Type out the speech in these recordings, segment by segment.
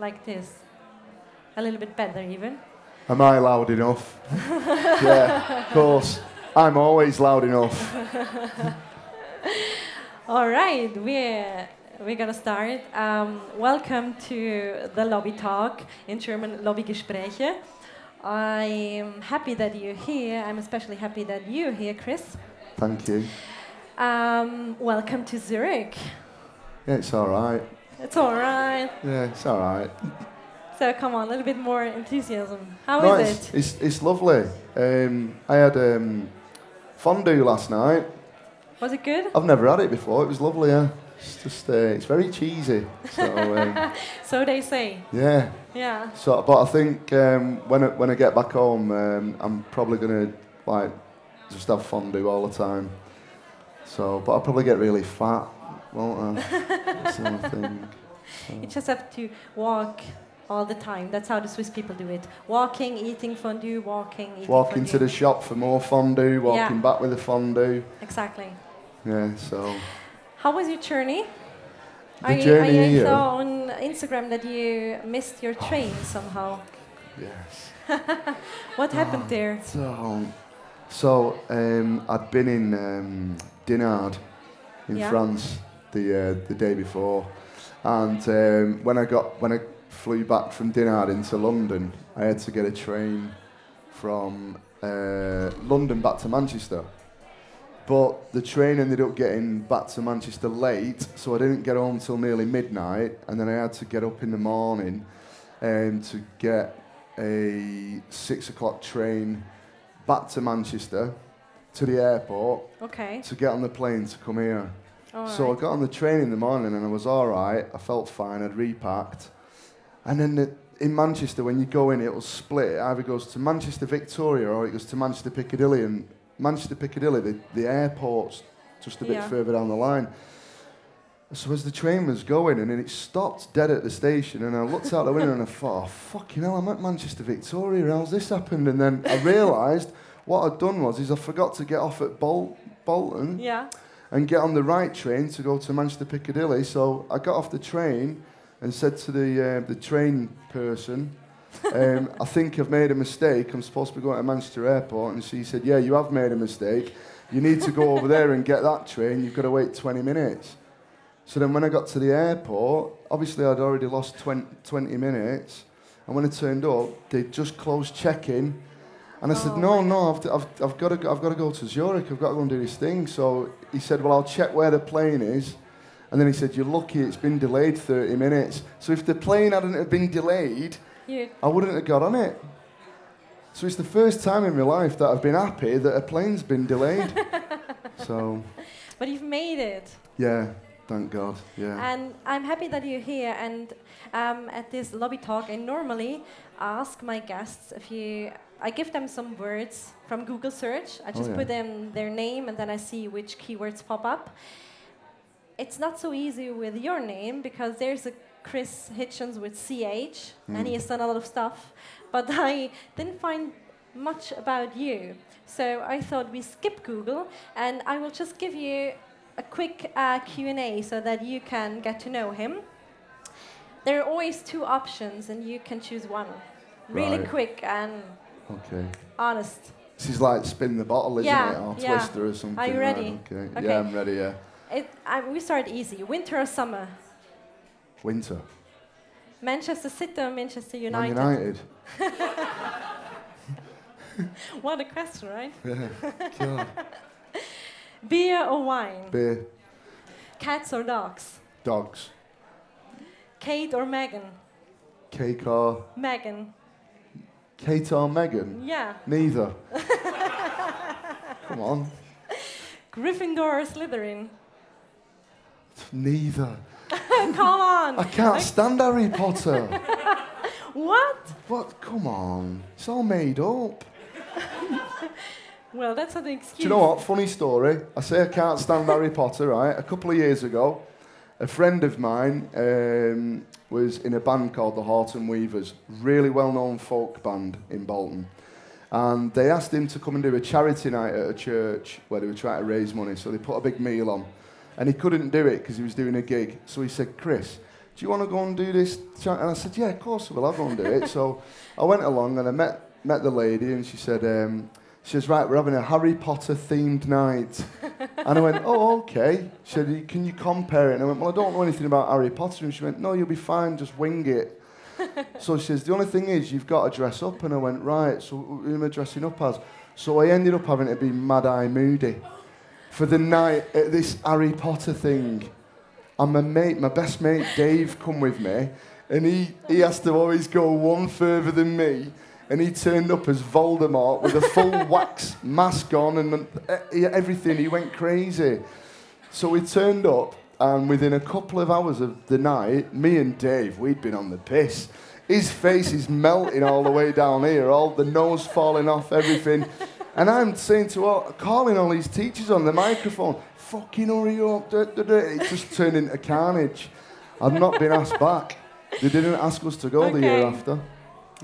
like this. A little bit better, even. Am I loud enough? yeah, of course. I'm always loud enough. All right, we're, we're gonna start. Um, welcome to the Lobby Talk, in German Lobbygespräche. I'm happy that you're here. I'm especially happy that you're here, Kris. Thank you. Um, welcome to Zurich. Yeah, it's all right. It's all right. Yeah, it's all right. So come on, a little bit more enthusiasm. How no, is it's, it? It's, it's lovely. Um, I had um, fondue last night. Was it good? I've never had it before. It was lovely. Yeah, it's just uh, it's very cheesy. So um, So they say. yeah. Yeah. So, but I think um, when I, when I get back home, um, I'm probably gonna like just have fondue all the time. So, but I'll probably get really fat, won't I? Only thing. You just have to walk all the time. That's how the Swiss people do it. Walking, eating fondue, walking, eating Walking fondue. to the shop for more fondue, walking Yeah. back with the fondue. Exactly. Yeah, so How was your journey? The I, journey I, I here? saw on Instagram that you missed your train somehow. yes. What happened there? So, so um, I'd been in um, Dinard in Yeah. France the uh, the day before, and um, when I got when I flew back from Dinard into London, I had to get a train from uh, London back to Manchester. But the train ended up getting back to Manchester late, so I didn't get home till nearly midnight, and then I had to get up in the morning um, to get a six o'clock train back to Manchester to the airport Okay. to get on the plane to come here. All so right. I got on the train in the morning and I was all right. I felt fine. I'd repacked. And then the, in Manchester, when you go in, it'll split. It either goes to Manchester Victoria or it goes to Manchester Piccadilly. And Manchester Piccadilly, the, the airport's just a bit Yeah. further down the line. So as the train was going, and then it stopped dead at the station, and I looked out the window and I thought, oh, fucking hell, I'm at Manchester Victoria, how's this happened? And then I realised what I'd done was is I forgot to get off at Bol- Bolton Yeah. And get on the right train to go to Manchester Piccadilly. So I got off the train and said to the uh, the train person, um, "I think I've made a mistake. I'm supposed to be going to Manchester Airport." And she said, "Yeah, you have made a mistake. You need to go over there and get that train. You've got to wait 20 minutes." So then when I got to the airport, obviously I'd already lost 20, 20 minutes. And when I turned up, they'd just closed check-in. And I said, Oh no, no, I've, I've, I've, got to, go- I've got to go to Zurich. I've got to go and do this thing. So he said, well, I'll check where the plane is. And then he said, you're lucky it's been delayed 30 minutes. So if the plane hadn't have been delayed, You. I wouldn't have got on it. So it's the first time in my life that I've been happy that a plane's been delayed. so, But you've made it. yeah, thank God. Yeah. And I'm happy that you're here. And um, at this lobby talk, I normally ask my guests if you. I give them some words from Google search. I just yeah. put in their name and then I see which keywords pop up. It's not so easy with your name because there's a Chris Hitchens with CH and he has done a lot of stuff. But I didn't find much about you. So I thought we skip Google and I will just give you a quick uh, Q&A so that you can get to know him. There are always two options and you can choose one. Really Right. quick and Okay. honest. This is like spin the bottle, isn't Yeah, it? Or yeah. twister or something. Are you right, ready? Okay. Okay. Yeah, I'm ready, yeah. It, I, we start easy. Winter or summer? Winter. Manchester City or Manchester Man United? United. What a question, right? Yeah. Beer or wine? Beer. Cats or dogs? Dogs. Kate or Megan? Kate or... Megan. Kate or Megan? Yeah. Neither. Come on. Gryffindor or Slytherin? Neither. Come on. I can't stand Harry Potter. What? What? Come on. It's all made up. Well, that's an excuse. Do you know what? Funny story. I say I can't stand Harry Potter, right? A couple of years ago, a friend of mine um, was in a band called the Houghton Weavers, really well known folk band in Bolton. And they asked him to come and do a charity night at a church where they were trying to raise money. So they put a big meal on. And he couldn't do it because he was doing a gig. So he said, Kris, do you want to go and do this? And I said, yeah, of course I will. I'll go and do it. so I went along and I met met the lady, and she said. Um, she says, right, we're having a Harry Potter themed night. and I went, oh, okay. She said, can you compare it? And I went, well, I don't know anything about Harry Potter. And she went, no, you'll be fine, just wing it. so she says, the only thing is, you've got to dress up. And I went, right, so who am I dressing up as? So I ended up having to be Mad Eye Moody for the night at this Harry Potter thing. And my mate, my best mate Dave, come with me, and he, he has to always go one further than me. And he turned up as Voldemort with a full wax mask on and uh, everything. He went crazy. So we turned up, and within a couple of hours of the night, me and Dave, we'd been on the piss. His face is melting all the way down here, all the nose falling off, everything. And I'm saying to all, calling all these teachers on the microphone, fucking hurry up. Da, da, da. It just turned into carnage. I've not been asked back. They didn't ask us to go Okay. the year after.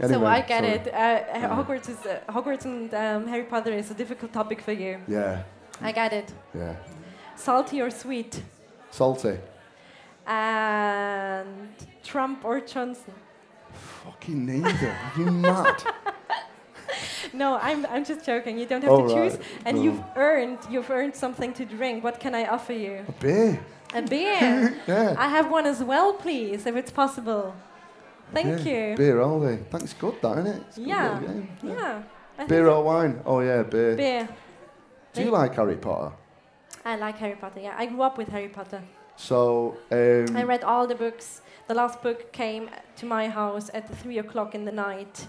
So I get sorry. it. Uh, Hogwarts is uh, Hogwarts and um, Harry Potter is a difficult topic for you. Yeah, I get it. yeah. Salty or sweet, Salty. and Trump or Johnson. Fucking neither. You mad? No, I'm, I'm just joking. You don't have to choose, right. and No. you've earned you've earned something to drink. What can I offer you? A beer. A beer. Yeah. I have one as well, please, if it's possible. Thank yeah. you. Beer all day. Thanks, good, that, isn't it? Yeah. Yeah. I Beer or wine? Oh, yeah, beer. beer. Do you like Harry Potter? I like Harry Potter. Yeah, I grew up with Harry Potter. So, um, I read all the books. The last book came to my house at three o'clock in the night,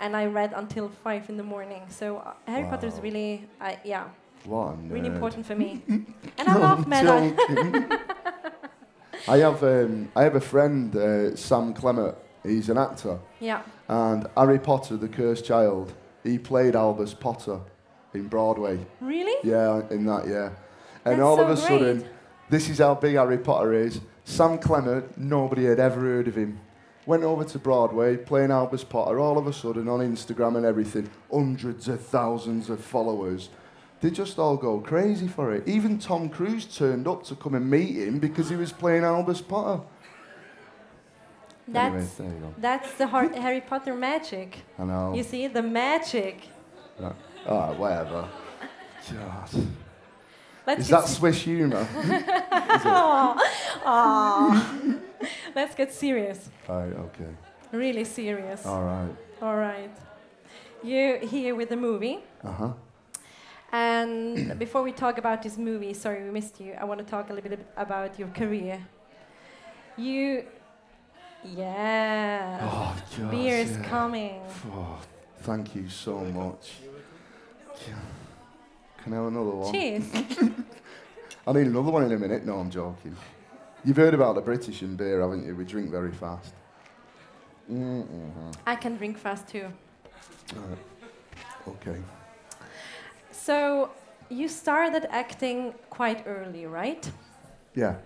and I read until five in the morning. So uh, Harry Potter is really, uh, yeah, really important for me. and I love Meta. I have um, I have a friend, uh, Sam Clemmett. He's an actor, Yeah. and Harry Potter, the Cursed Child. He played Albus Potter in Broadway. Really? Yeah, in that yeah. And That's all of so a sudden, this is how big Harry Potter is. Sam Clemmett, nobody had ever heard of him. Went over to Broadway, playing Albus Potter. All of a sudden, on Instagram and everything, hundreds of thousands of followers. They just all go crazy for it. Even Tom Cruise turned up to come and meet him because he was playing Albus Potter. That's anyway, there you go. that's the Har- Harry Potter magic. I know. You see the magic. Right. Oh, whatever. God. Let's Is get that Swiss humour? Aw. Aw. Let's get serious. right, okay. Really serious. All right. All right. You're here with the movie. Uh huh. And before we talk about this movie, sorry we missed you, I want to talk a little bit about your career. You, yeah, Oh, God. beer is yeah. coming. Oh, thank you so much. Can I have another one? Cheers. I need another one in a minute. No, I'm joking. You've heard about the British and beer, haven't you? We drink very fast. Mm-hmm. I can drink fast too. Okay. So, you started acting quite early, right? Yeah.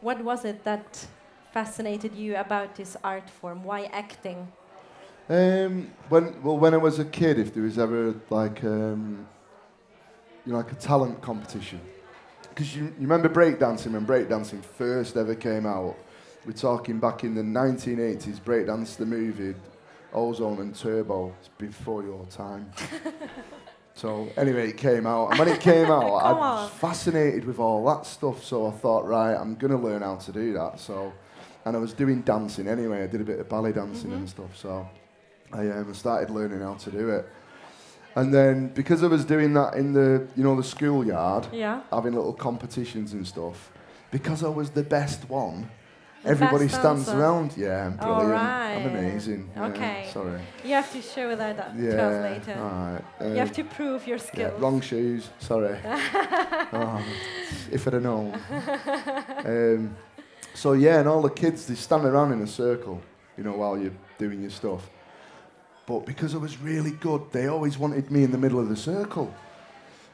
What was it that fascinated you about this art form? Why acting? Um, when well, when I was a kid, if there was ever like um, you know, like a talent competition, because you, you remember breakdancing when breakdancing first ever came out. We're talking back in the 1980s. Breakdance, the movie, Ozone and Turbo. It's before your time. so anyway, it came out, and when it came out, I was fascinated with all that stuff. So I thought, right, I'm gonna learn how to do that. So, and I was doing dancing anyway. I did a bit of ballet dancing and stuff. So. I um, started learning how to do it. And then because I was doing that in the you know the schoolyard, Yeah. having little competitions and stuff, because I was the best one, The everybody best stands dancer. around. Yeah, I'm All brilliant. I'm right. amazing. Yeah, Okay. sorry. You have to show that uh, Yeah. to us later. All right. You have um, to prove your yeah, skills. wrong shoes. Sorry. oh, if I'd have known. Um, so yeah, and all the kids they stand around in a circle, you know, while you're doing your stuff. But because I was really good, they always wanted me in the middle of the circle.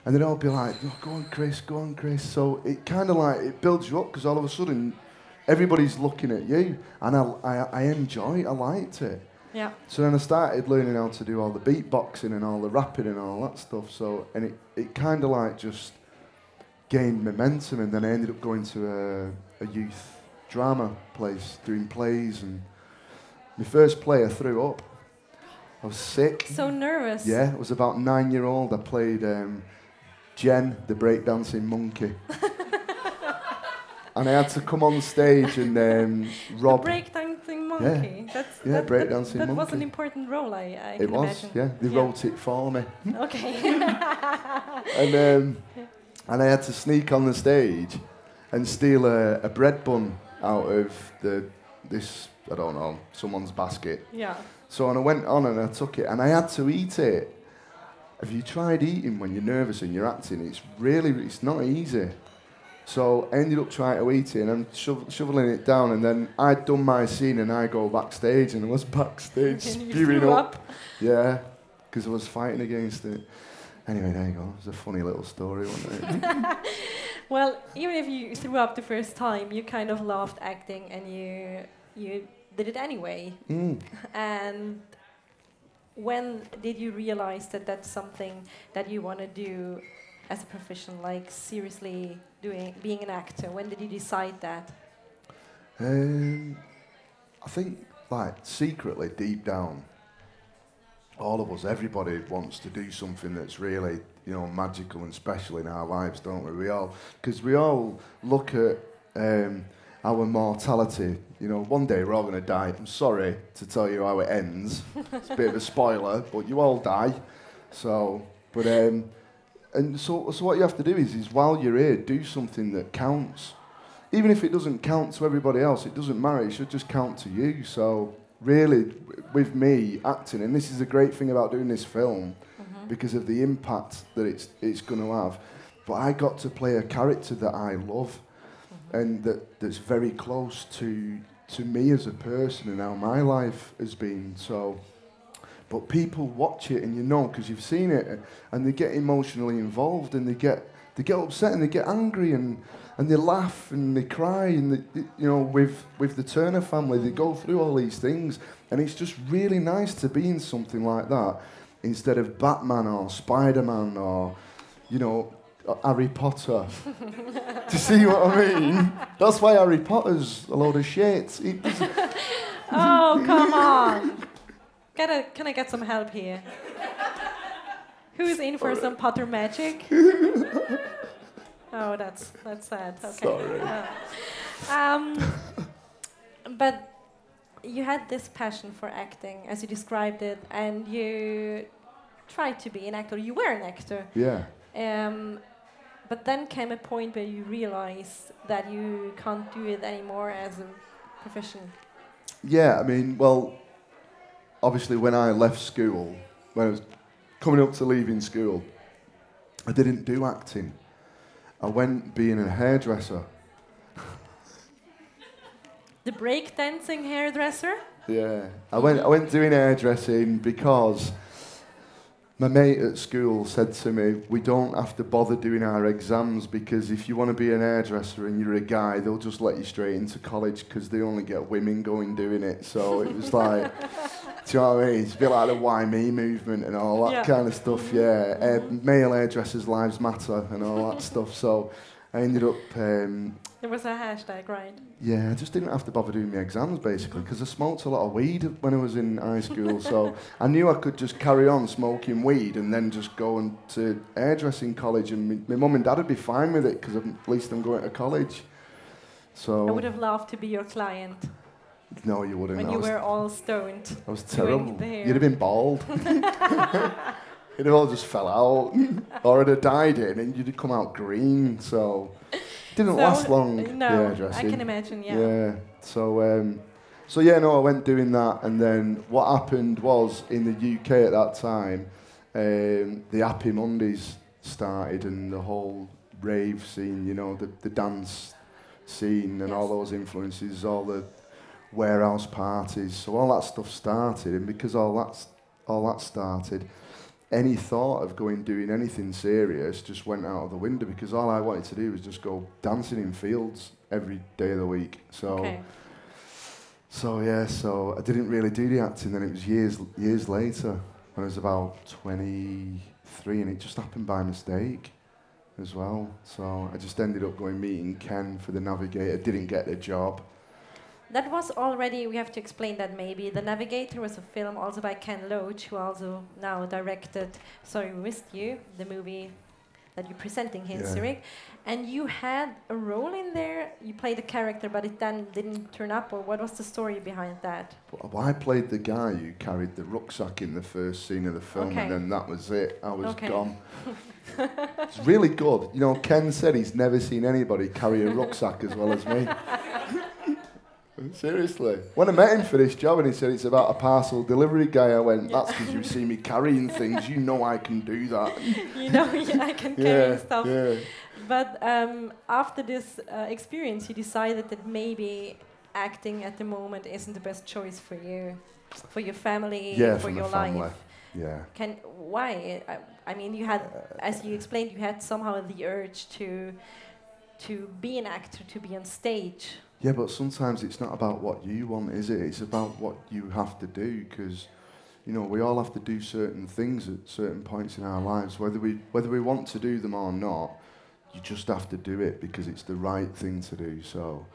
And they'd all be like, oh, go on, Kris, go on, Kris. So it kind of like, it builds you up because all of a sudden everybody's looking at you. And I, I, I enjoy it, I liked it. Yeah. So then I started learning how to do all the beatboxing and all the rapping and all that stuff. So and it, it kind of like just gained momentum, and then I ended up going to a, a youth drama place, doing plays, and my first play I threw up. I was sick. So nervous. Yeah, I was about nine year old. I played um, Jen, the breakdancing monkey. and I had to come on stage and um, Rob. The breakdancing monkey. Yeah, That's, Yeah, that, breakdancing that, that was an important role, I, I it was, imagine. yeah. They Yeah. wrote it for me. Okay. and um, and I had to sneak on the stage and steal a, a bread bun out of the this I don't know someone's basket. yeah. So and I went on and I took it and I had to eat it. Have you tried eating when you're nervous and you're acting? It's really it's not easy. So I ended up trying to eat it and I'm shov- shoveling it down and then I'd done my scene and I go backstage and I was backstage spewing up. up. Yeah, because I was fighting against it. Anyway, there you go. It was a funny little story, wasn't it? Well, even if you threw up the first time, you kind of loved acting and you you did it anyway. mm. And when did you realize that that's something that you want to do as a profession, like seriously doing being an actor? When did you decide that? um, I think, like, secretly, deep down, all of us, everybody wants to do something that's really, you know, magical and special in our lives, don't we? We all, because we all look at um, our mortality. You know, one day we're all going to die. I'm sorry to tell you how it ends. It's a bit of a spoiler, but you all die. So, but um, and so, so what you have to do is, is while you're here, do something that counts. Even if it doesn't count to everybody else, it doesn't matter. It should just count to you. So, really, with me acting, and this is the great thing about doing this film, mm-hmm. because of the impact that it's it's going to have. But I got to play a character that I love, mm-hmm. and that, that's very close to to me as a person and how my life has been. So, but people watch it and you know because you've seen it, and they get emotionally involved and they get they get upset and they get angry and and they laugh and they cry and they, you know with with the Turner family they go through all these things and it's just really nice to be in something like that instead of Batman or Spider Man or you know Harry Potter. to see what I mean? That's why Harry Potter's a load of shit. It Oh, come on! Gotta, can I get some help here? Who's in for some Potter magic? oh, that's that's sad. Okay. Sorry. Uh, um, but you had this passion for acting, as you described it, and you tried to be an actor. You were an actor. yeah. Um, but then came a point where you realized that you can't do it anymore as a profession. Yeah, I mean, well, obviously, when I left school, when I was coming up to leaving school, I didn't do acting. I went being a hairdresser. The breakdancing hairdresser? Yeah, I went. I went doing hairdressing because my mate at school said to me, "We don't have to bother doing our exams because if you want to be an hairdresser and you're a guy, they'll just let you straight into college because they only get women going doing it." So it was like, do you know what I mean? It's a bit like the Why Me movement and all that Yeah. kind of stuff. Yeah, uh, male hairdressers' lives matter and all that stuff. So I ended up. Um, There was a hashtag, right? yeah, I just didn't have to bother doing my exams basically because I smoked a lot of weed when I was in high school. so I knew I could just carry on smoking weed and then just go and to hairdressing college, and my- my mum and dad would be fine with it because at least I'm going to college. So I would have loved to be your client no, you wouldn't. when I you was, were all stoned. I was terrible. You'd have been bald. It'd have all just fell out, or it'd have died in, and you'd have come out green. So it didn't So, last long. No, the I can imagine, yeah. Yeah. So, um, so yeah, no, I went doing that, and then what happened was in the UK at that time, um, the Happy Mondays started, and the whole rave scene, you know, the the dance scene, and all those influences, all the warehouse parties, so all that stuff started, and because all that's all that started. Any thought of going doing anything serious just went out of the window because all I wanted to do was just go dancing in fields every day of the week. So Okay. so yeah, so I didn't really do the acting. Then it was years years later when I was about 23, and it just happened by mistake as well. So I just ended up going meeting Ken for the Navigator. Didn't get the job, that was already, we have to explain that maybe. The Navigator was a film also by Ken Loach, who also now directed Sorry We Missed You, the movie that you're presenting here in Zurich. And you had a role in there. You played a character, but it then didn't turn up. Or what was the story behind that? Well, I played the guy who carried the rucksack in the first scene of the film, Okay. and then that was it. I was Okay. gone. it's really good. You know, Ken said he's never seen anybody carry a rucksack as well as me. Seriously. When I met him for this job and he said it's about a parcel delivery guy, I went, that's because you see me carrying things. You know I can do that. you know, yeah, I can carry yeah, stuff. yeah. But um, after this uh, experience, you decided that maybe acting at the moment isn't the best choice for you, for your family, Yeah, for from the your family. life. Yeah. Can why? I, I mean, you had, as you explained, you had somehow the urge to to be an actor, to be on stage. Yeah, but sometimes it's not about what you want, is it? It's about what you have to do because, you know, we all have to do certain things at certain points in our lives, whether we whether we want to do them or not. You just have to do it because it's the right thing to do. So,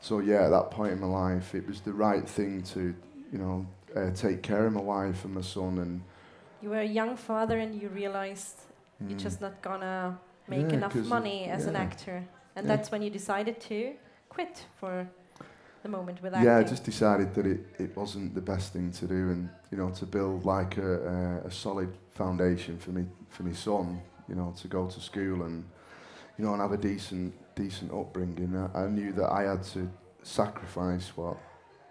so yeah, at that point in my life, it was the right thing to, you know, uh, take care of my wife and my son, and You were a young father, and you realized you're mm, just not gonna make Yeah, enough money as an actor, and Yeah. that's when you decided to quit for the moment with acting. yeah, I just decided that it, it wasn't the best thing to do, and you know, to build like a, a, a solid foundation for me for my son, you know, to go to school and you know and have a decent decent upbringing. I, I knew that I had to sacrifice what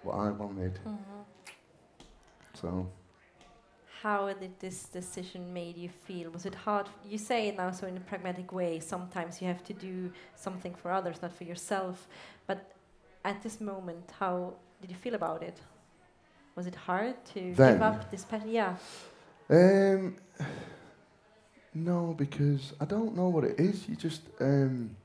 what I wanted. Mhm. So How did this decision made you feel? Was it hard? You say it now so in a pragmatic way. Sometimes you have to do something for others, not for yourself. But at this moment, how did you feel about it? Was it hard to Then? give up this passion? Yeah. Um, no, because I don't know what it is. You just, um,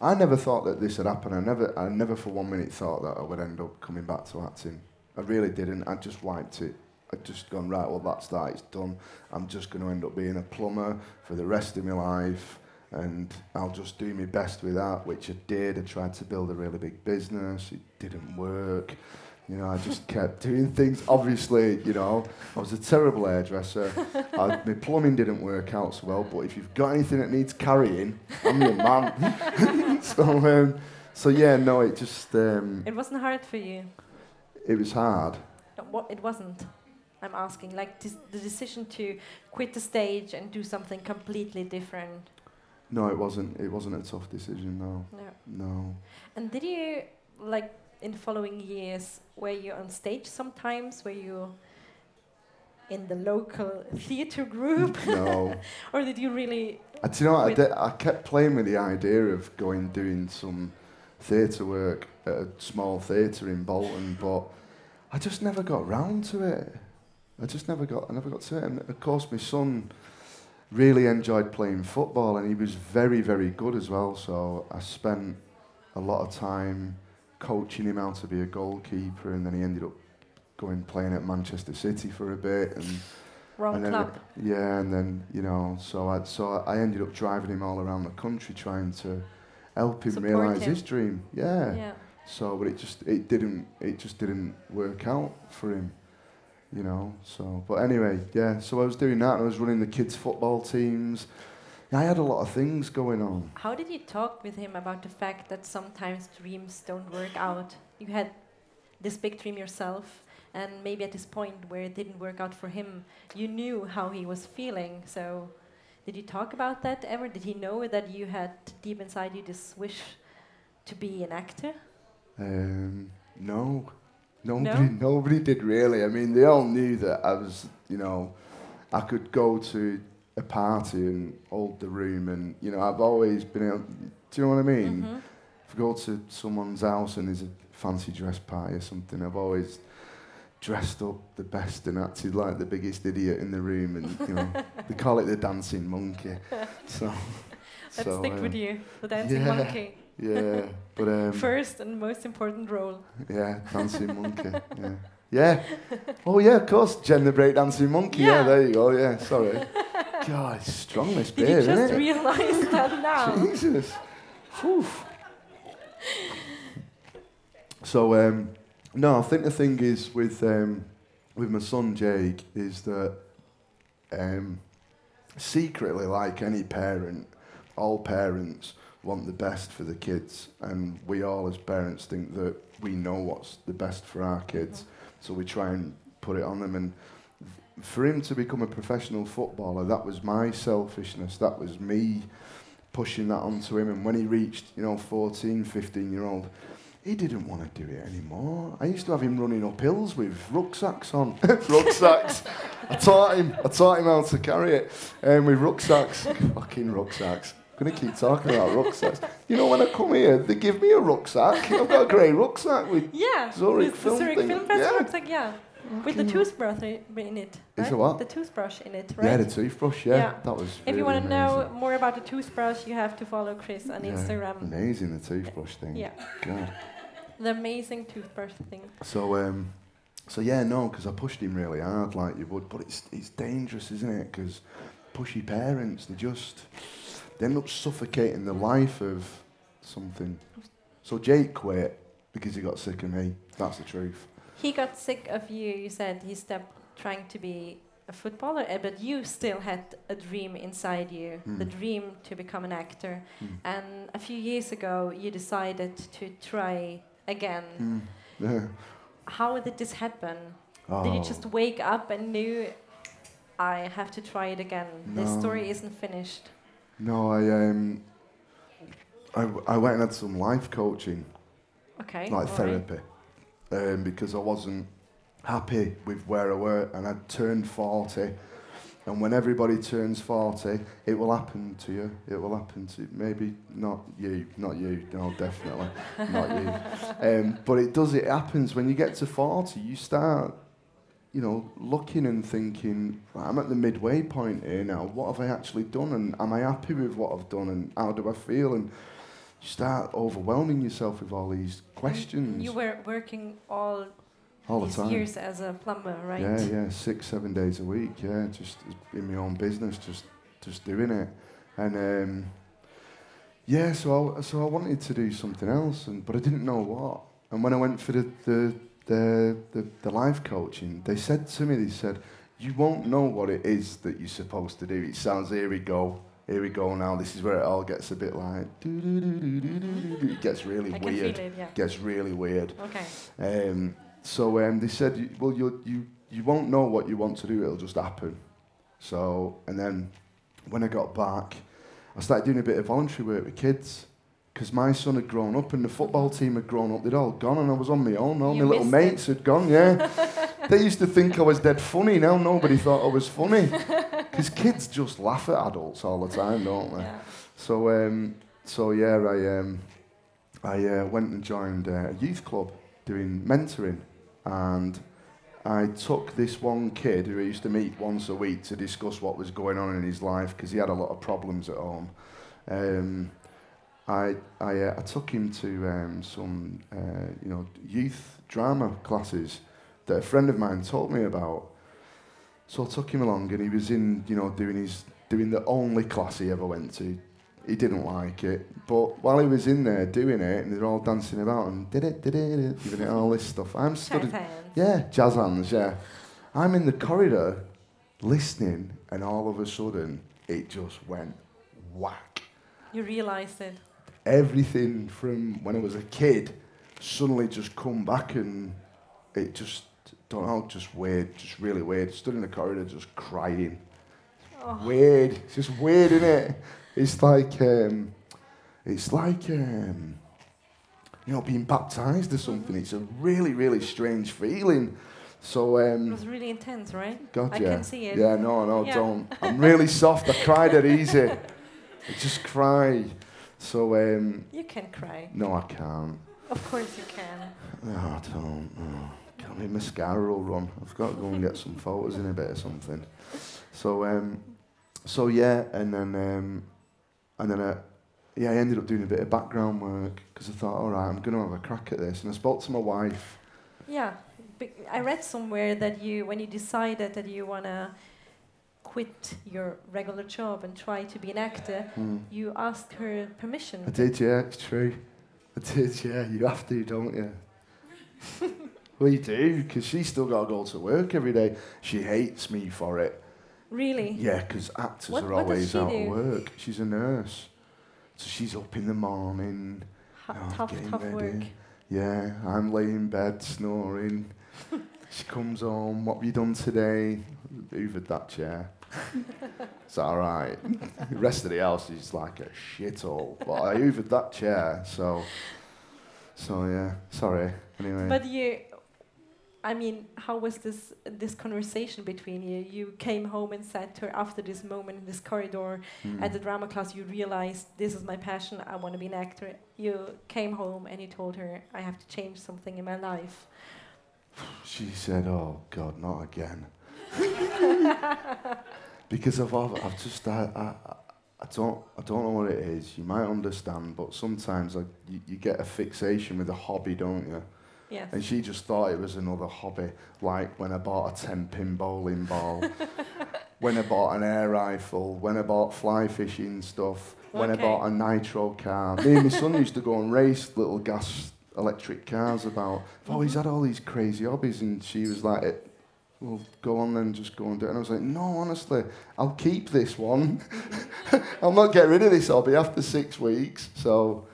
I never thought that this would happen. I never, I never for one minute thought that I would end up coming back to acting. I really didn't. I just liked it. I'd just gone right. Well, that's that. It's done. I'm just going to end up being a plumber for the rest of my life, and I'll just do my best with that, which I did. I tried to build a really big business. It didn't work. You know, I just kept doing things. Obviously, you know, I was a terrible hairdresser. I, my plumbing didn't work out so well. But if you've got anything that needs carrying, I'm your man. so, um, so yeah, no, it just um, It wasn't hard for you. it was hard. No, What it wasn't. I'm asking, like the decision to quit the stage and do something completely different. No, it wasn't. It wasn't a tough decision. No, No. no. And did you like in following years were you on stage sometimes? Were you in the local theater group, no. or did you really? I, do you know? I, did, I kept playing with the idea of going doing some theatre work at a small theatre in Bolton, but I just never got round to it. I just never got. I never got to it. And of course, my son really enjoyed playing football, and he was very, very good as well. So I spent a lot of time coaching him how to be a goalkeeper, and then he ended up going playing at Manchester City for a bit, and Wrong and then, club. yeah, and then you know, so I so I ended up driving him all around the country trying to help him Support realise him. his dream. Yeah. Yeah. So, but it just it didn't it just didn't work out for him, you know. So, but anyway, yeah. So I was doing that. and I was running the kids' football teams. I had a lot of things going on. How did you talk with him about the fact that sometimes dreams don't work out? You had this big dream yourself, and maybe at this point where it didn't work out for him, you knew how he was feeling. So, did you talk about that ever? Did he know that you had deep inside you this wish to be an actor? Um, no, nobody, nobody did really. I mean, they all knew that I was, you know, I could go to a party and hold the room, and you know, I've always been able. Do you know what I mean? Mhm. If I go to someone's house and there's a fancy dress party or something, I've always dressed up the best and acted like the biggest idiot in the room, and you know, they call it the dancing monkey. So, Let's so, stick uh, with you, the dancing yeah. monkey. Yeah, but um, First and most important role. Yeah, dancing monkey. Yeah. Yeah. Oh yeah, of course, Jen the breakdancing monkey. Yeah. Yeah. there you go. Yeah, sorry. God, it's strong this Did beer, you isn't just it? realize that now? Jesus. Whew. So um, No, I think the thing is with um, with my son Jake is that um, secretly, like any parent, all parents want the best for the kids, and we all as parents think that we know what's the best for our kids, so we try and put it on them. And for him to become a professional footballer, that was my selfishness. That was me pushing that onto him. And when he reached, you know, 14, 15 year old, he didn't want to do it anymore. I used to have him running up hills with rucksacks on. rucksacks. I taught him. I taught him how to carry it um, with rucksacks. Fucking rucksacks. Going to keep talking about rucksacks. You know, when I come here, they give me a rucksack. I've got a grey rucksack with Yeah. Zurich film Zurich thing. Film Festival Yeah. rucksack, yeah. With the toothbrush in it. Is right? the what? The toothbrush in it, right? Yeah, the toothbrush. Yeah, Yeah. that was. if really you want to know more about the toothbrush, you have to follow Kris on Yeah, Instagram. Amazing the toothbrush thing. Yeah. God. The amazing toothbrush thing. So um, so yeah, no, because I pushed him really hard, like you would. But it's it's dangerous, isn't it? Because pushy parents, they just they end up suffocating the life of something. So Jake quit because he got sick of me. That's the truth. He got sick of you. You said he stopped trying to be a footballer, eh, but you still had a dream inside you, the Mm. dream to become an actor. Mm. And a few years ago, you decided to try again. Mm. Yeah. How did this happen? Oh. Did you just wake up and knew I have to try it again? This story isn't finished. No, I um, I, I went and had some life coaching. Okay. like all right. therapy, um, because I wasn't happy with where I were, and I'd turned 40. And when everybody turns 40, it will happen to you. It will happen to maybe not you, not you, no, definitely not you. Um, but it does, it happens when you get to 40, you start, you know, looking and thinking, "Right, I'm at the midway point here now. What have I actually done? And am I happy with what I've done? And how do I feel? And you start overwhelming yourself with all these questions You were working all, all the time. years as a plumber, right? Yeah, yeah, six, seven days a week. Yeah, just in my own business, just just doing it, and um, yeah. So I, so I wanted to do something else, and but I didn't know what. And when I went for the the the, the, the life coaching, they said to me, they said, "You won't know what it is that you're supposed to do." It sounds here we go. Here we go now. This is where it all gets a bit like, it gets really I weird. it, yeah. Gets really weird. Okay. Um, so um, they said, well, you you you won't know what you want to do; it'll just happen. So, and then when I got back, I started doing a bit of voluntary work with kids because my son had grown up and the football team had grown up. They'd all gone, and I was on my own. All You my little missed it. mates had gone. Yeah, they used to think I was dead funny. Now nobody thought I was funny because kids just laugh at adults all the time, don't they? Yeah. So, um, so yeah, I, um, I uh, went and joined uh, a youth club doing mentoring, and I took this one kid who I used to meet once a week to discuss what was going on in his life because he had a lot of problems at home. Um, I, I, uh, I took him to um, some, uh, you know, youth drama classes that a friend of mine told me about. So I took him along, and he was in, you know, doing his doing the only class he ever went to. He didn't like it, but while he was in there doing it, and they're all dancing about and did it, did it, did it, giving it all this stuff. I'm Jazz yeah, jazz hands, yeah. I'm in the corridor listening, and all of a sudden, it just went whack. You realized it. Everything from when I was a kid suddenly just come back, and it just, don't know, just weird, just really weird. Stood in the corridor just crying. Oh. Weird. It's just weird, isn't it? It's like, um, it's like, um, you know, being baptized or something. It's a really, really strange feeling. So, It um, was really intense, right? God, I yeah. can see it. Yeah, no, no, Yeah. don't. I'm really soft. I cry that easy. I just cry. So, um, You can cry. no, I can't. Of course you can. No, I don't. No. Can't my mascara will run. I've got to go and get some photos in a bit or something. So, um, so yeah, and then, um, and then, uh, yeah, I ended up doing a bit of background work because I thought, all right, I'm to have a crack at this. And I spoke to my wife. Yeah. I read somewhere that you, when you decided that you want to quit your regular job and try to be an actor, Hmm. you asked her permission. I did, yeah, it's true. I did, yeah. You have to, don't you? We do, because she's still got to go to work every day. She hates me for it. Really? Yeah, because actors What- are always out do? of work. She's a nurse. So she's up in the morning. Hu- Oh, tough, tough ready. work. Yeah, I'm laying in bed snoring. she comes home. What have you done today? Hoovered that chair. It's all right. the rest of the house is like a shithole. But I hoovered that chair, so. So yeah, sorry. Anyway. But you, I mean, how was this this conversation between you? You came home and said to her after this moment in this corridor Hmm. at the drama class, you realized this is my passion. I want to be an actor. You came home and you told her, I have to change something in my life. She said, "Oh God, not again." because I've, I've, just, I, I, I don't, I don't know what it is. You might understand, but sometimes like, you, you get a fixation with a hobby, don't you? Yes. And she just thought it was another hobby, like when I bought a 10 pin bowling ball, when I bought an air rifle, when I bought fly fishing stuff, when I bought a nitro car. Me and my son used to go and race little gas electric cars about. I've always had all these crazy hobbies, and she was like, "Eh, well, go on then, just go and do it. And I was like, no, honestly, I'll keep this one. I'll not get rid of this hobby after six weeks. So,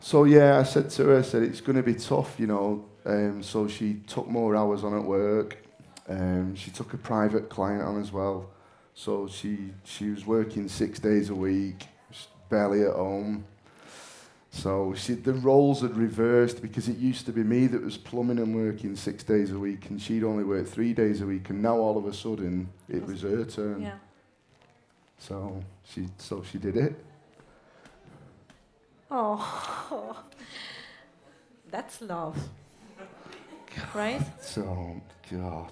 so yeah, I said to her, I said, it's going to be tough, you know. Um, so she took more hours on at work. Um, she took a private client on as well. So she, she was working six days a week, barely at home. So she, the roles had reversed because it used to be me that was plumbing and working six days a week, and she'd only work three days a week. And now all of a sudden, it was her turn. Yeah. So she, so she did it. Oh, that's love. Right? So God,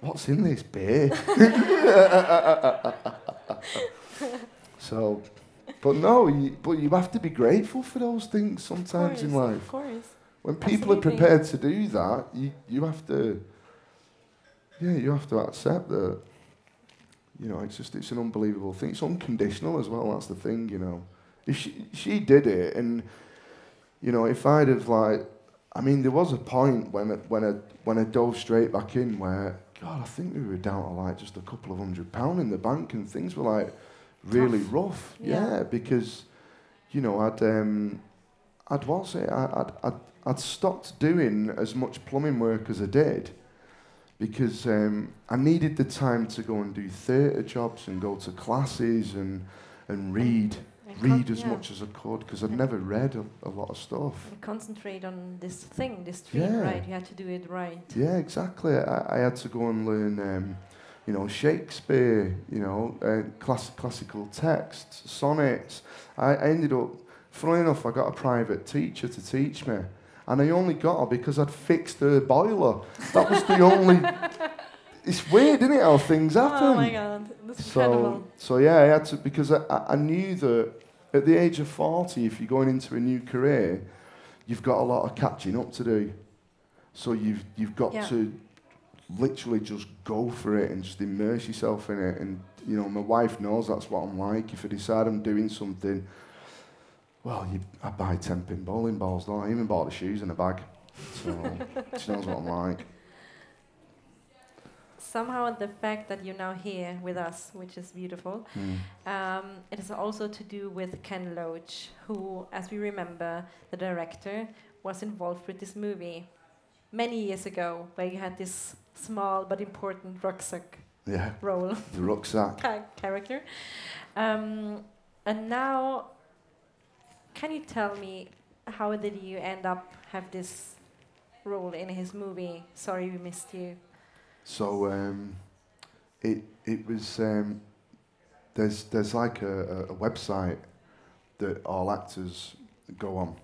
what's in this beer? so, but no, you, but you have to be grateful for those things sometimes in life. Of course. When people are prepared to do that, you, you have to, yeah, you have to accept that. You know, it's just it's an unbelievable thing. It's unconditional as well. That's the thing. You know, if she she did it, and you know, if I'd have like, I mean, there was a point when I, when I when I dove straight back in where God, I think we were down to like just a couple of hundred pound in the bank, and things were like really Tough. rough. Yeah. Yeah, because you know, I'd um, I'd what's it? I- I'd, I'd I'd stopped doing as much plumbing work as I did because um, I needed the time to go and do theatre jobs and go to classes and and read read as yeah. much as I could because I'd never read a, a lot of stuff. And concentrate on this thing, this dream, Yeah. right? You had to do it right. Yeah, exactly. I, I had to go and learn, um, you know, Shakespeare, you know, uh, class, classical texts, sonnets. I, I ended up, funnily enough, I got a private teacher to teach me. And I only got her because I'd fixed her boiler. That was the only. It's weird, isn't it, how things happen? Oh my god, that's So, incredible. so yeah, I had to because I, I- knew that at the age of forty, if you're going into a new career, you've got a lot of catching up to do. So you've you've got Yeah. to literally just go for it and just immerse yourself in it. And you know, my wife knows that's what I'm like. If I decide I'm doing something, well, you, I buy ten pin bowling balls. Don't I? I even bought the shoes in a bag. So she knows what I'm like. Somehow, the fact that you're now here with us, which is beautiful, Mm. um, it is also to do with Ken Loach, who, as we remember, the director, was involved with this movie many years ago, where you had this small but important rucksack Yeah, role. the rucksack. character. Um, and now, can you tell me how did you end up have this role in his movie? Sorry, we missed you. So um, it it was um, there's there's like a, a, website that all actors go on,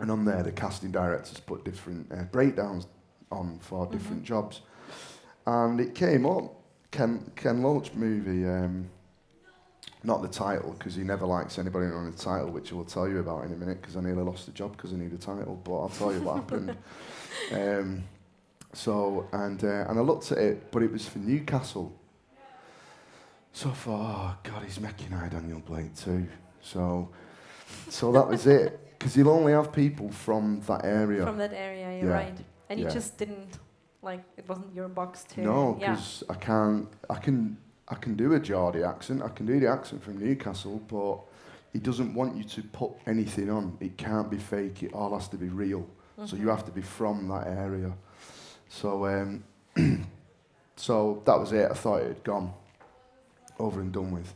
and on there the casting directors put different uh, breakdowns on for different jobs, and it came up Ken Ken Loach movie. Um, not the title because he never likes anybody on the title, which I will tell you about in a minute because I nearly lost the job because I need a title. But I'll tell you what happened. Um, so and uh, and I looked at it, but it was for Newcastle. So I thought, oh God, he's making I Daniel Blake too. So, so that was it, because he'll only have people from that area. From that area, you're Yeah. right. and you Yeah. just didn't like it wasn't your box to. No, yeah. because I can't. I can. I can do a Geordie accent. I can do the accent from Newcastle, but he doesn't want you to put anything on. It can't be fake. It all has to be real. So you Mhm. have to be from that area. So, um, so that was it. I thought it had gone over and done with,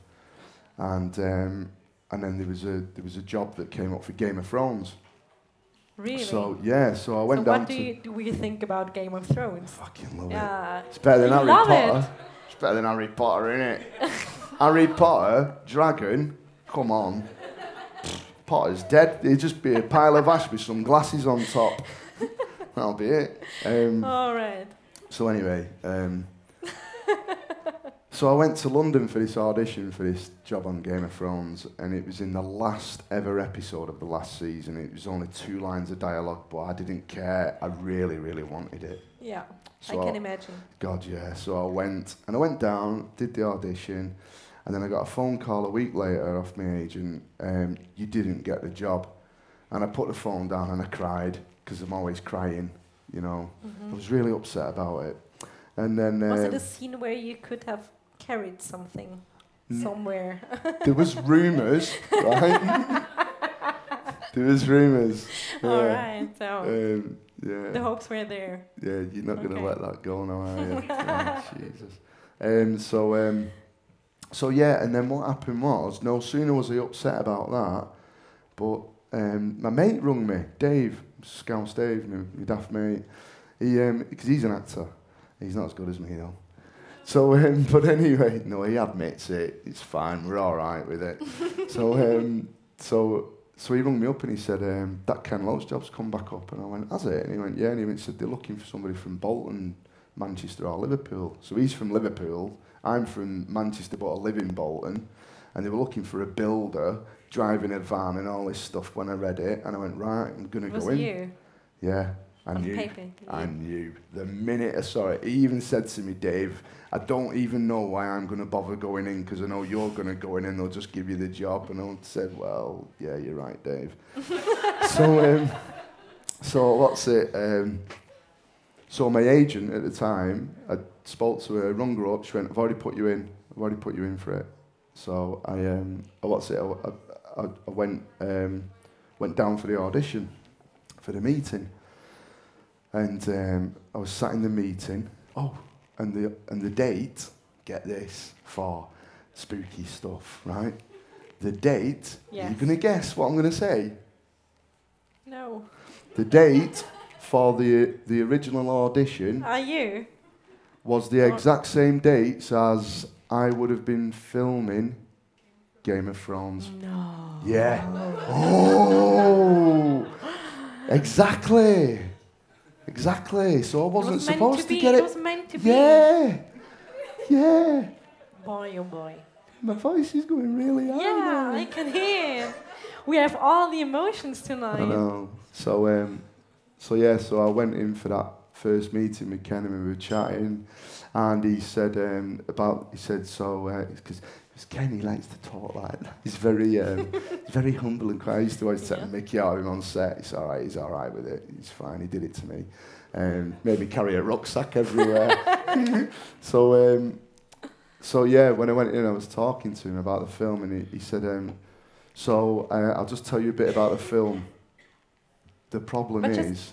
and um, and then there was a there was a job that came up for Game of Thrones. Really. So yeah, so I went so down what do to you do you think about Game of Thrones? fucking love it. Yeah. It's better than You Harry Potter. it. It's better than Harry Potter, isn't it? Harry Potter, dragon, come on. Potter's dead. He'd just be a pile of ash with some glasses on top. That'll be it. Um, All right. so anyway, um, so I went to London for this audition for this job on Game of Thrones, and it was in the last ever episode of the last season. It was only two lines of dialogue, but I didn't care. I really, really wanted it. Yeah. So I can imagine. God, yeah. So I went and I went down, did the audition, and then I got a phone call a week later off my agent. Um, you didn't get the job, and I put the phone down and I cried because I'm always crying. You know, I was really upset about it. And then Mm-hmm. Was it um, a scene where you could have carried something somewhere? there was rumours, right? there was rumours. All yeah. right. So Um, yeah. the hopes were there. Yeah, you're not going to let that go now, are you? oh, Jesus. Um, so, um, so yeah, and then what happened was, no sooner was he upset about that, but um, my mate rung me, Dave, Scouse Dave, my, my daft mate, he, because he's an actor. He's not as good as me though. So, um, but anyway, no, he admits it. It's fine. We're all right with it. so, um, so, so he rung me up and he said, um, "That Ken Loach job's come back up." And I went, "Has it?" And he went, "Yeah." And he went, "said they're looking for somebody from Bolton, Manchester, or Liverpool." So he's from Liverpool. I'm from Manchester, but I live in Bolton. And they were looking for a builder driving a van and all this stuff. When I read it, and I went, "Right, I'm gonna was go in." you Yeah, I on knew. paper. I You- knew the minute I saw it. He even said to me, Dave, I don't even know why I'm going to bother going in because I know you're going to go in and they'll just give you the job. And I said, Well, yeah, you're right, Dave. so, um, so what's it? Um, so my agent at the time, I spoke to her, rung her up. She went, I've already put you in. I've already put you in for it. So I, um, I- what's it? I, I, I went, um, went down for the audition for the meeting. And um, I was sat in the meeting. Oh, and the and the date. Get this for spooky stuff, right? The date. Yes. You're gonna guess what I'm gonna say. No. The date for the the original audition Are you? was the What? exact same dates as I would have been filming Game of Thrones. No. Yeah. Oh, exactly. Exactly. So I It wasn't was supposed to to, get it it. was meant to be. Yeah. Yeah. Boy, oh boy. My voice is going really high. Yeah, now. I can hear. We have all the emotions tonight. I know. So um, so yeah, so I went in for that first meeting with Ken and we were chatting, and he said um, about he said so because. Ken, he likes to talk like that. He's very, um, he's very humble and quiet. I used to always take Yeah. Mickey out of him on set. He's all right. He's all right with it. He's fine. He did it to me. Um, made me carry a rucksack everywhere. so, um, so yeah, when I went in, I was talking to him about the film, and he, he said, um, "So uh, I'll just tell you a bit about the film. The problem But is,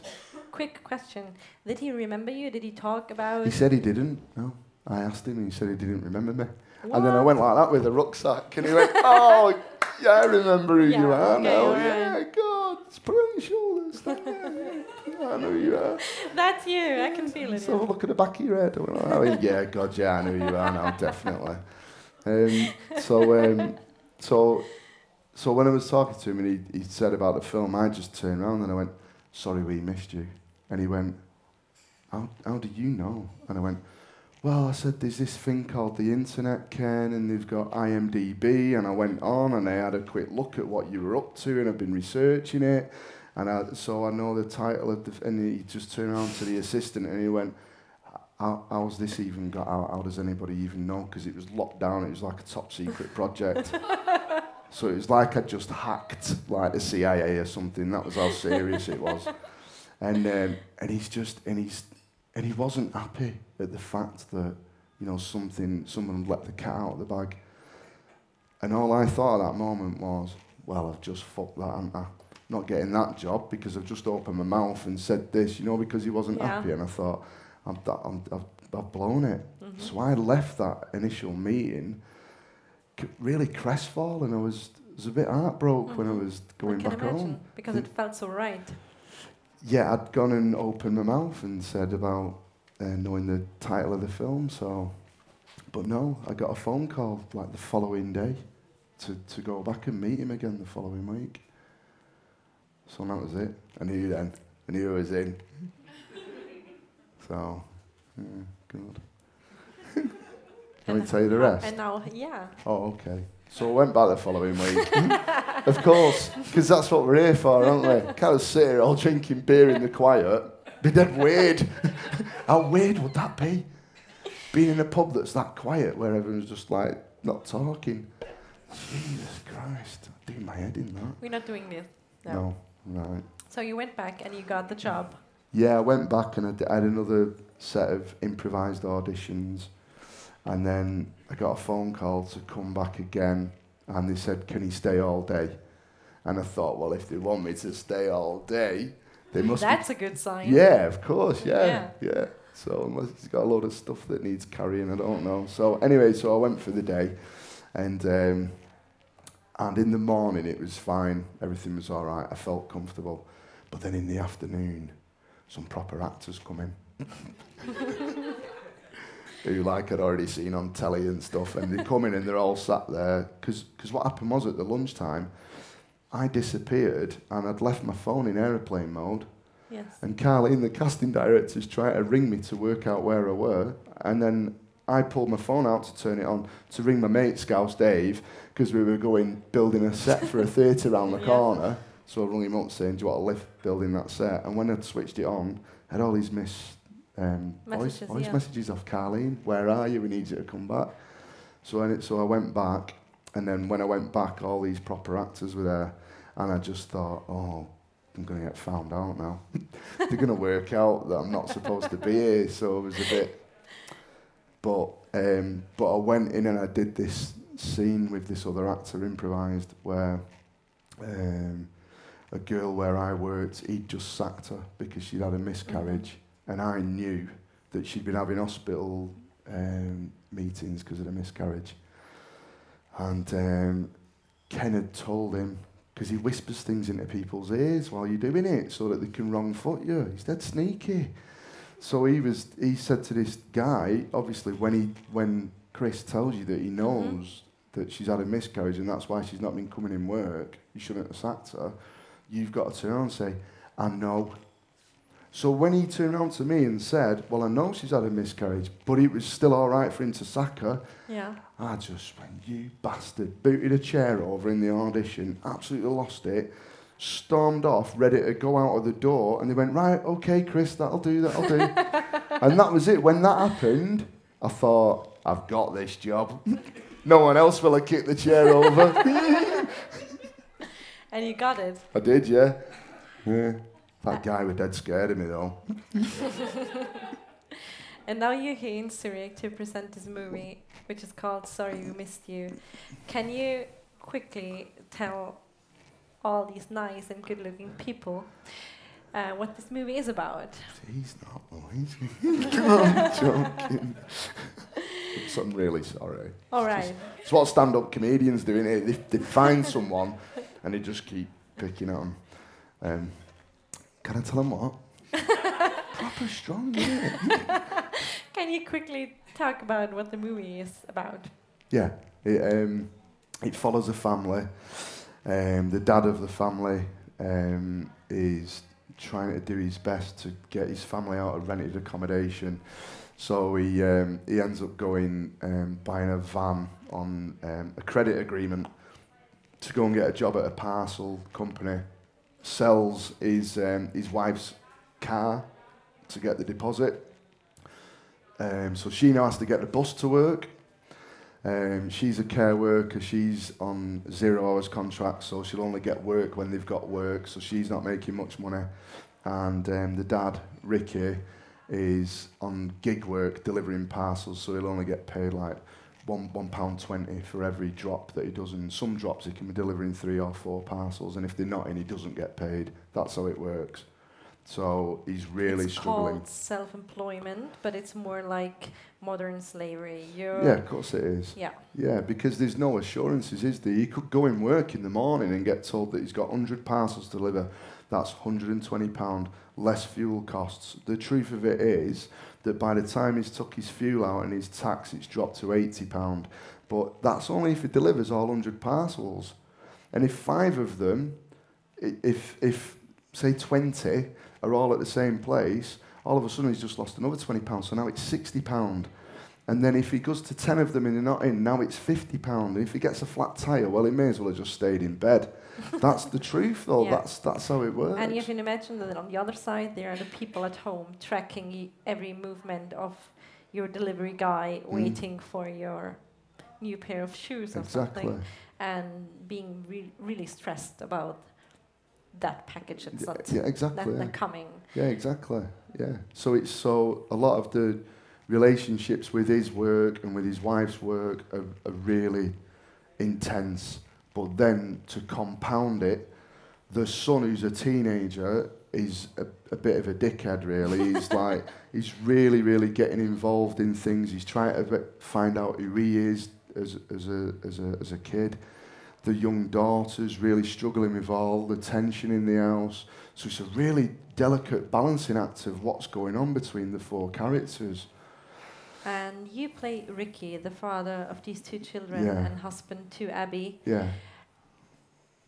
Quick question. Did he remember you? Did he talk about he said he didn't. No, I asked him, and he said he didn't remember me. And then I went like that with a rucksack, and he went, "Oh, yeah, I remember who Yeah, you are okay, now. alright. Yeah, God, it's put on your shoulders. Yeah, yeah, I know who you are." That's you. I can feel it. So yeah. look at the back of your head. I went, oh, yeah, God, yeah, I know who you are now, definitely. Um, so, um, so, so when I was talking to him and he, he said about the film, I just turned around and I went, sorry, we missed you. And he went, how, how do you know? And I went, well, I said, there's this thing called the internet, Ken, and they've got IMDb. And I went on and I had a quick look at what you were up to, and I've been researching it. And I, so I know the title of the. F- and he just turned around to the assistant and he went, how, how's this even got out? How does anybody even know? Because it was locked down. It was like a top secret project. so it was like I just hacked like the CIA or something. That was how serious it was. and um, and he's just and he's and he wasn't happy at the fact that you know something someone had let the cat out of the bag. And all I thought at that moment was, well, I've just fucked that, haven't I? Not getting that job because I've just opened my mouth and said this, you know, because he wasn't Yeah. happy. And I thought, I'm, I'm, I've, I've blown it. Mhm. So I left that initial meeting really crestfallen. I was, was a bit heartbroken when I Mhm. was going can back imagine home. because it felt so right. Yeah, I'd gone and opened my mouth and said about uh, knowing the title of the film. So, but no, I got a phone call like the following day to, to go back and meet him again the following week. So that was it. I knew then. I knew I was in. So, yeah, good. Can we And tell you the rest? And now, yeah. Oh, okay. So I went back the following week. of course, because that's what we're here for, aren't we? Can't sit here all drinking beer in the quiet. Be dead weird. How weird would that be? Being in a pub that's that quiet where everyone's just like not talking. Jesus Christ, I'd do my head in that. We're not doing this. No. No, right. So you went back and you got the job. Yeah, I went back and I d- I had another set of improvised auditions. And then I got a phone call to come back again. And they said, Can he stay all day? And I thought, Well, if they want me to stay all day, they must be That's a good sign. yeah, of course, yeah, yeah. So unless he's got a load of stuff that needs carrying, I don't know. So anyway, so I went for the day, and um, and in the morning it was fine. Everything was all right. I felt comfortable, but then in the afternoon, some proper actors come in. Who like I'd already seen on telly and stuff, and they come in and they're all sat there because what happened was at the lunchtime, I disappeared and I'd left my phone in aeroplane mode, Yes. and Kahleen, the casting director's trying to ring me to work out where I were. And then I pulled my phone out to turn it on to ring my mate, Scouse Dave, because we were going building a set for a theatre around the Yeah. corner. So I rung him up saying, Do you want to lift building that set? And when I'd switched it on, I had all these miss um, voice, Messages, voice yeah. messages off Kahleen. Where are you? We need you to come back. So, I, so I went back. And then when I went back, all these proper actors were there. And I just thought, oh, I'm going to get found out now. They're going to work out that I'm not supposed to be here. So it was a bit. But um, but I went in and I did this scene with this other actor improvised where um, a girl where I worked, he'd just sacked her because she'd had a miscarriage, and I knew that she'd been having hospital um, meetings because of the miscarriage. And um, Ken had told him because he whispers things into people's ears while you're doing it so that they can wrong foot you. He's dead sneaky. So he was. He said to this guy, obviously, when he when Kris tells you that he knows that she's had a miscarriage and that's why she's not been coming in work, you shouldn't have sacked her. You've got to turn and say, I know. So when he turned around to me and said, Well, I know she's had a miscarriage, but it was still all right for him to sack her, Yeah. I just went, you bastard. Booted a chair over in the audition, absolutely lost it, stormed off, ready to go out of the door, and they went, right, okay, Kris, that'll do, that'll do. and that was it. When that happened, I thought, I've got this job. no one else will have kicked the chair over. And you got it. I did, yeah. Yeah. That guy was dead scared of me, though. And now you're here in Zurich to present this movie, which is called Sorry We Missed You. Can you quickly tell all these nice and good looking people uh, what this movie is about? He's not, though. I'm joking. so I'm really sorry. All right. It's what stand-up comedians do, innit? They, they find someone and they just keep picking on them. Um, can I tell them what? Proper strong, yeah. Can you quickly talk about what the movie is about? Yeah, it, um, it follows a family. Um, the dad of the family um, is trying to do his best to get his family out of rented accommodation. So he um, he ends up going um, buying a van on um, a credit agreement to go and get a job at a parcel company. Sells his um, his wife's car to get the deposit. Um, so she now has to get the bus to work. Um, she's a care worker. She's on zero hours contract, so she'll only get work when they've got work. So she's not making much money. and um, the dad, Ricky, is on gig work delivering parcels, so he'll only get paid like one one pound twenty for every drop that he does. And some drops he can be delivering three or four parcels, and if they're not in, he doesn't get paid. That's how it works. So he's really it's struggling. called self-employment, but it's more like modern slavery. You're Yeah, of course it is. yeah. Yeah, because there's no assurances, is there? He could go and work in the morning and get told that he's got 100 parcels to deliver. That's £120 less fuel costs. The truth of it is that by the time he's took his fuel out and his tax, it's dropped to £80. But that's only if he delivers all 100 parcels. And if five of them, if, if say 20 are all at the same place, all of a sudden he's just lost another £20. So now it's £60. And then if he goes to 10 of them and they're not in, now it's £50. And if he gets a flat tyre, well, he may as well have just stayed in bed. That's the truth, though. Yeah. That's, that's how it works. And you can imagine that on the other side, there are the people at home tracking y- every movement of your delivery guy, Mm. waiting for your new pair of shoes or exactly. something, and being re- really stressed about that package that's Yeah, not yeah, that, exactly. that coming. Yeah, exactly. Yeah. So it's so a lot of the relationships with his work and with his wife's work are, are really intense. But then to compound it, the son who's a teenager is a, a bit of a dickhead. Really, he's like he's really, really getting involved in things. He's trying to find out who he is as as a as a as a kid. The young daughter's really struggling with all the tension in the house. So it's a really delicate balancing act of what's going on between the four characters. And you play Ricky, the father of these two children Yeah. and husband to Abby. Yeah,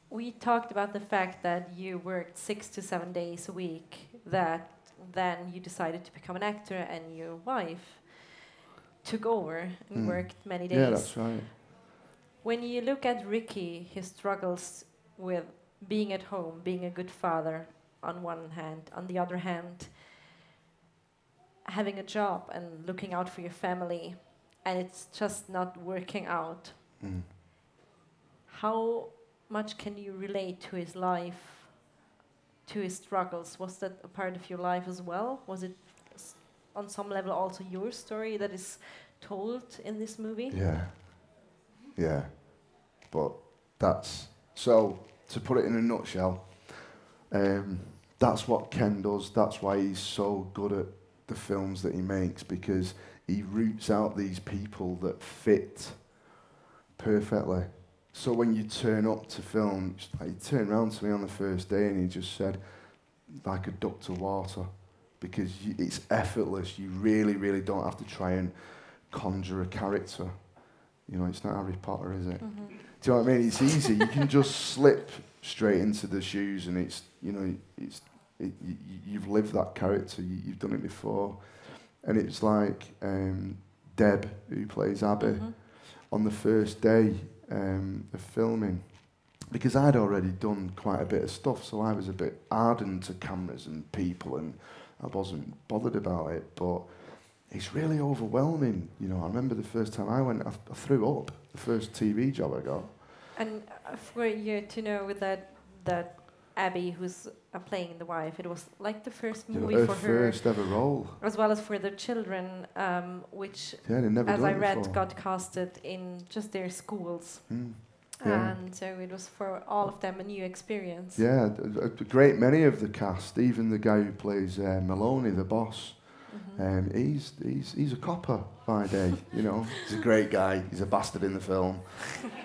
We talked about the fact that you worked six to seven days a week, that then you decided to become an actor, and your wife took over and Mm. worked many days. yeah, that's right. When you look at Ricky, his struggles with being at home, being a good father on one hand, on the other hand, having a job and looking out for your family, and it's just not working out. Mm. How much can you relate to his life, to his struggles? Was that a part of your life as well? Was it s- on some level also your story that is told in this movie? Yeah, yeah. But that's so. To put it in a nutshell, um, that's what Ken does. That's why he's so good at the films that he makes because he roots out these people that fit perfectly. So when you turn up to film, like he turned around to me on the first day and he just said, like a duck to water, because you, it's effortless. You really, really don't have to try and conjure a character. You know, it's not Harry Potter, is it? Mhm. Do you know what I mean? It's easy. You can just slip straight into the shoes, and it's you know it's it, you, you've lived that character. You, you've done it before, and it's like um, Deb who plays Abby Mhm. on the first day um, of filming, because I'd already done quite a bit of stuff, so I was a bit hardened to cameras and people, and I wasn't bothered about it. But it's really overwhelming. You know, I remember the first time I went, I, I threw up. The first TV job I got. And uh, for you to know with that that Abby, who's uh, playing the wife, it was like the first movie her for her, first ever role. as well as for the children, um, which, Yeah, as I read, before. got casted in just their schools, Mm. Yeah. and so it was for all of them a new experience. Yeah, a, a great many of the cast, even the guy who plays uh, Maloney, the boss, Mhm. um, he's, he's, he's a copper by day, you know. He's a great guy. He's a bastard in the film.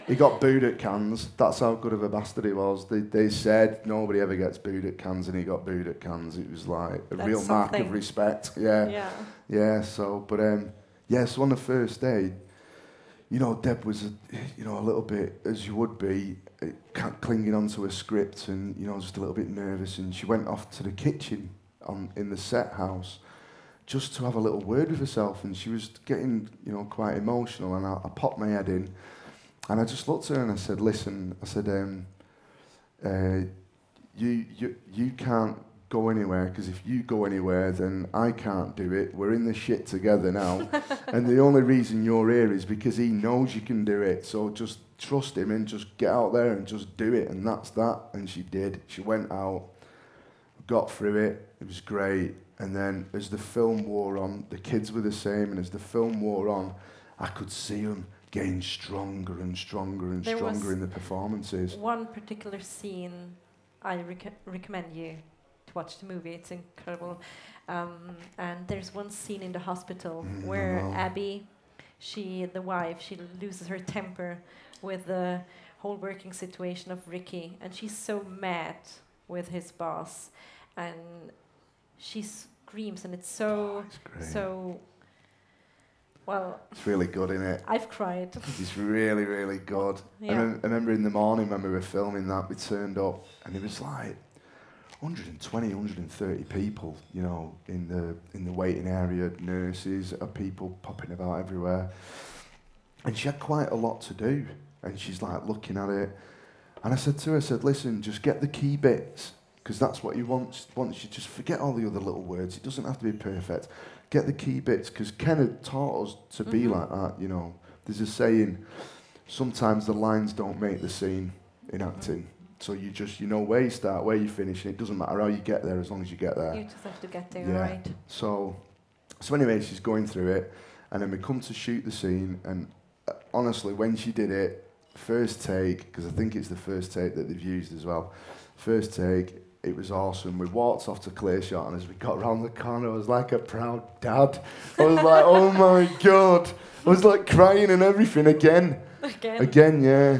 He got booed at Cannes. That's how good of a bastard he was. They, they said nobody ever gets booed at Cannes, and he got booed at Cannes. It was like a That's real mark of respect. Yeah. yeah. Yeah, so, but, um, yeah, so on the first day, you know, Deb was, a, you know, a little bit, as you would be, uh, ca- clinging onto a script and, you know, just a little bit nervous. And she went off to the kitchen on, in the set house just to have a little word with herself. And she was getting, you know, quite emotional. And I, I popped my head in and I just looked at her and I said, listen, I said, um, uh, you, you, you can't go anywhere because if you go anywhere, then I can't do it. We're in the shit together now. and the only reason you're here is because he knows you can do it. So just trust him and just get out there and just do it. And that's that. And she did. She went out, got through it. It was great. And then as the film wore on, the kids were the same. And as the film wore on, I could see them getting stronger and stronger and There stronger in the performances. One particular scene I rec- recommend you to watch the movie. It's incredible. Um, and there's one scene in the hospital Mm, where. Abby, she, the wife, she loses her temper with the whole working situation of Ricky, and she's so mad with his boss, and she screams, and it's so, It's so. Well, it's really good, isn't it? I've cried. It's really, really good. I, Yeah. I remember in the morning when we were filming that, we turned up and it was like 120, 130 people, you know, in the in the waiting area, nurses, uh, people popping about everywhere. And she had quite a lot to do. And she's like looking at it. And I said to her, I said, listen, just get the key bits, because that's what he wants. Wants you just forget all the other little words. It doesn't have to be perfect. Get the key bits, because Ken had taught us to be Mhm. like that, you know. There's a saying, sometimes the lines don't make the scene in acting. So you just, you know where you start, where you finish, and it doesn't matter how you get there as long as you get there. You just have to get there, Yeah. right? So, so anyway, she's going through it, and then we come to shoot the scene, and uh, honestly, when she did it, first take, because I think it's the first take that they've used as well, first take, it was awesome. We walked off to clear shot, and as we got round the corner, I was like a proud dad. I was like, oh my god. I was like crying and everything again. Again. Again, yeah.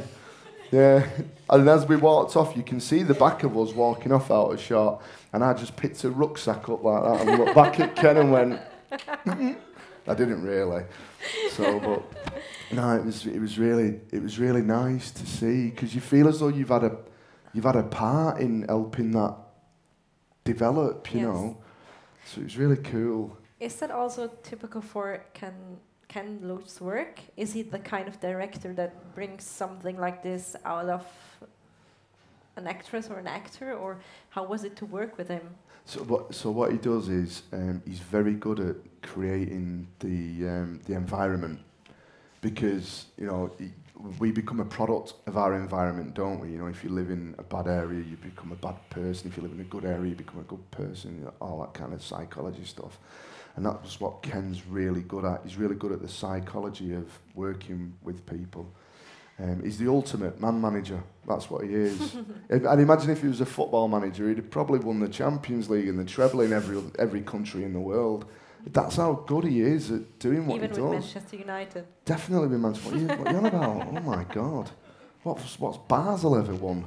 Yeah. And as we walked off, you can see the back of us walking off out of shot. And I just picked a rucksack up like that and looked back at Ken and went, I didn't really. So, but no, it was it was really it was really nice to see because you feel as though you've had a you've had a part in helping that develop, you Yes. know. So it was really cool. Is that also typical for Ken Ken Loach's work? Is he the kind of director that brings something like this out of an actress or an actor, or how was it to work with him? So what so what he does is um, he's very good at creating the um, the environment because you know he, we become a product of our environment, don't we? You know, if you live in a bad area, you become a bad person. If you live in a good area, you become a good person. You know, all that kind of psychology stuff, and that's what Ken's really good at. He's really good at the psychology of working with people. Um, he's the ultimate man manager. That's what he is. And imagine if he was a football manager, he'd have probably won the Champions League and the treble in every every country in the world. That's how good he is at doing what Even he with does. Manchester United. Definitely with Manchester. What are you, what are you on about? Oh my God. What's, what's Basel ever won?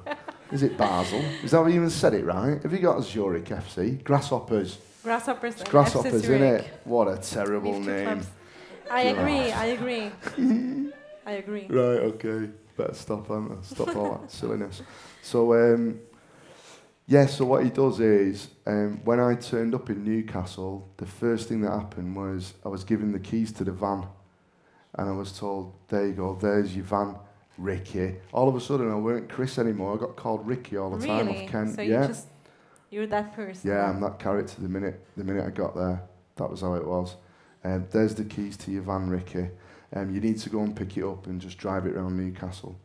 Is it Basel? Is that how you even said it right? Have you got a Zurich FC? Grasshoppers. Grasshoppers. It's grasshoppers, isn't it? What a terrible name. clubs. I agree. I agree. I agree. Right, okay. Better stop, I? Stop all that silliness. So, um, yeah, so what he does is, um, when I turned up in Newcastle, the first thing that happened was I was given the keys to the van. And I was told, there you go, there's your van, Ricky. All of a sudden, I weren't Kris anymore. I got called Ricky all the time Really? off Ken. So yeah. you just you're that person. Yeah. I'm that character the minute the minute I got there. That was how it was. Um, there's the keys to your van, Ricky. Um, you need to go and pick it up and just drive it around Newcastle.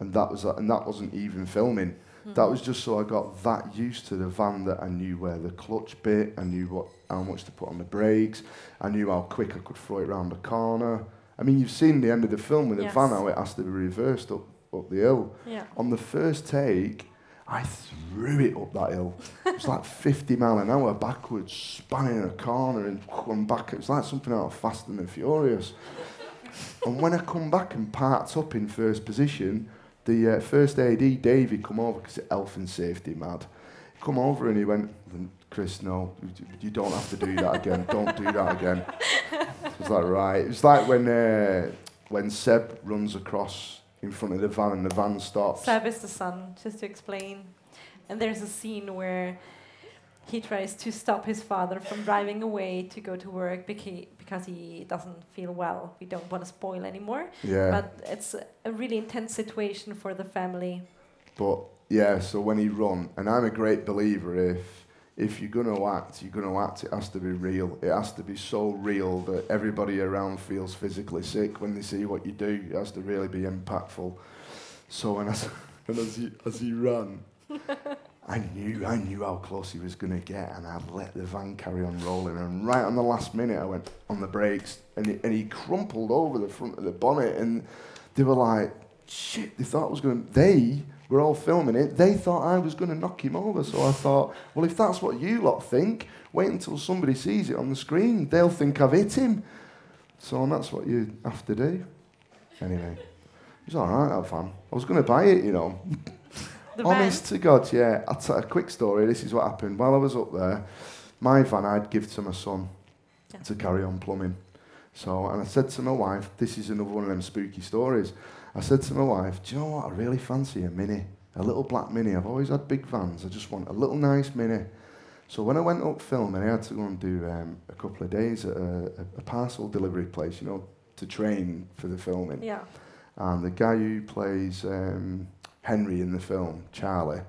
And that was and that wasn't even filming. That Mhm. was just so I got that used to the van that I knew where the clutch bit, I knew what how much to put on the brakes, I knew how quick I could throw it round the corner. I mean, you've seen the end of the film with the van how it has to be reversed up up the hill. Yeah. On the first take, I threw it up that hill. It was like 50 mile an hour backwards, spanning a corner and come back. It was like something out of Fast and the Furious. and when I come back and parked up in first position, the uh, first AD, Davey, come over because health and safety mad. Come over and he went, Kris, no, you- don't have to do that again. Don't do that again. I was like, right. It was like when uh, when Seb runs across in front of the van and the van stops. Seb is the son, just to explain. And there's a scene where he tries to stop his father from driving away to go to work beca- because he doesn't feel well. We don't want to spoil anymore. Yeah. But it's a really intense situation for the family. But yeah, so when he run, and I'm a great believer if if you're gonna act, you're gonna act. It has to be real. It has to be so real that everybody around feels physically sick when they see what you do. It has to really be impactful. So when I, and as he as he ran, I knew, I knew how close he was going to get, and I let the van carry on rolling. And right on the last minute, I went on the brakes, and he, and he crumpled over the front of the bonnet, and they were like, "Shit!" They thought I was going. They were all filming it. They thought I was going to knock him over. So I thought, well, if that's what you lot think, wait until somebody sees it on the screen. They'll think I've hit him. So that's what you have to do. Anyway, it's all right, that. I was going to buy it, you know. The Honest to God, yeah. I'll tell a quick story. This is what happened. While I was up there, my van I'd give to my son Yeah. to carry on plumbing. So, and I said to my wife, this is another one of them spooky stories. I said to my wife, do you know what? I really fancy a Mini, a little black Mini. I've always had big vans. I just want a little nice Mini. So when I went up filming, I had to go and do um, a couple of days at a, a, a parcel delivery place, you know, to train for the filming. Yeah. And the guy who plays um, Henry in the film, Charlie,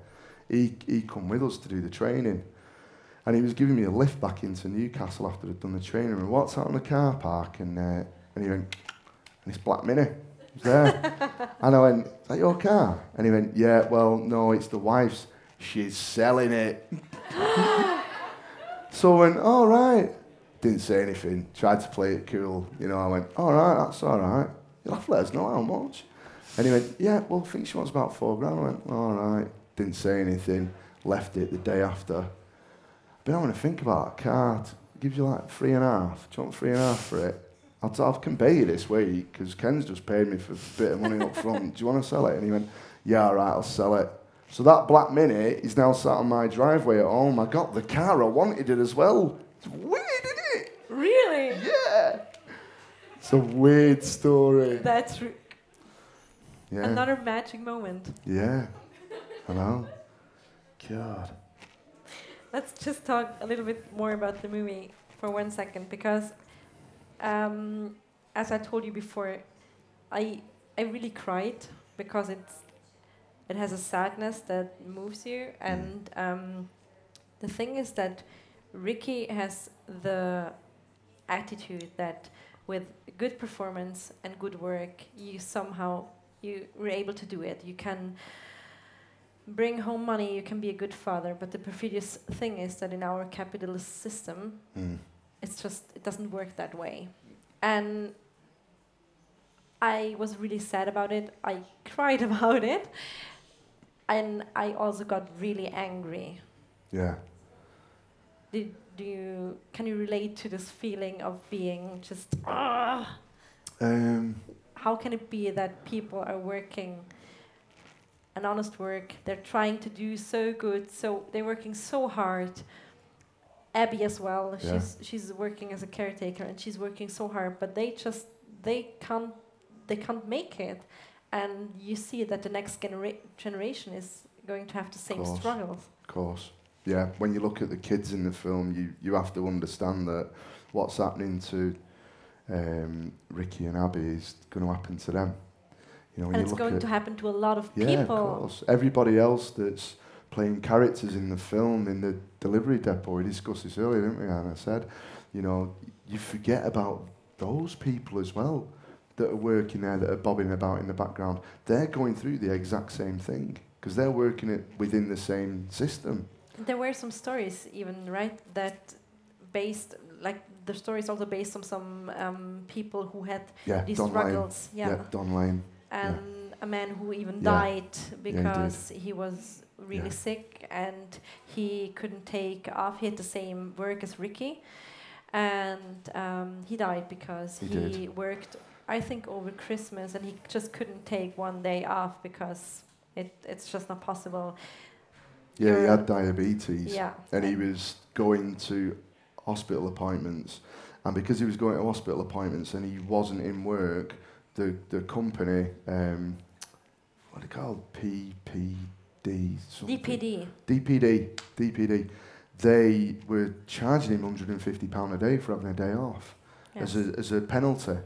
he, he come with us to do the training. And he was giving me a lift back into Newcastle after I'd done the training. And what's out in the car park and, uh, and he went, and this black Mini there. and I went, is that your car? And he went, yeah, well, no, it's the wife's. She's selling it. so I went, all right. Didn't say anything. Tried to play it cool. You know, I went, all right, that's all right. You'll have to let us know how much. And he went, yeah, well, I think she wants about four grand. I went, all right. Didn't say anything. Left it the day after. But I want to think about that car. It gives you like three and a half. Do you want three and a half for it? I'll, t- I can pay you this week because Ken's just paid me for a bit of money up front. Do you want to sell it? And he went, yeah, all right, I'll sell it. So that black Mini is now sat on my driveway at home. I got the car. I wanted it as well. It's weird, isn't it? Really? Yeah. It's a weird story. That's re- Yeah. another magic moment. Yeah. I know. God. Let's just talk a little bit more about the movie for one second because, um, as I told you before, I I really cried because it's it has a sadness that moves you, and um, the thing is that Ricky has the attitude that with good performance and good work, you somehow you were able to do it. You can bring home money, you can be a good father, but the perfidious thing is that in our capitalist system, Mm. it's just it doesn't work that way. And I was really sad about it. I cried about it. And I also got really angry. Yeah. Did, do you can you relate to this feeling of being just ah Um, how can it be that people are working an honest work they're trying to do so good so they're working so hard abby as well Yeah. she's she's working as a caretaker and she's working so hard but they just they can't they can't make it and you see that the next genera- generation is going to have the same Course. struggles Of course. Yeah, when you look at the kids in the film, you, you have to understand that what's happening to um, Ricky and Abby is going to happen to them. You know, and it's going to happen to a lot of yeah, people of course. Everybody else that's playing characters in the film, in the delivery depot, we discussed this earlier, didn't we? And I said, you know, you forget about those people as well that are working there, that are bobbing about in the background. They're going through the exact same thing because they're working it within the same system. There were some stories, even right, that based like the story is also based on some um, people who had Yeah, these Don Lane. struggles, yeah, Yeah, Don Lane. and a man who even Yeah. died because he, was really Yeah. sick and he couldn't take off. He had the same work as Ricky, and um, he died because He he, worked, I think, over Christmas, and he just couldn't take one day off because it, it's just not possible. Yeah, he had diabetes. Yeah, and he was going to hospital appointments. And because he was going to hospital appointments and he wasn't in work, the, the company, um, what are they called? PPD? Something. DPD. DPD. DPD. They were charging him £150 a day for having a day off Yes. as, a, as a penalty.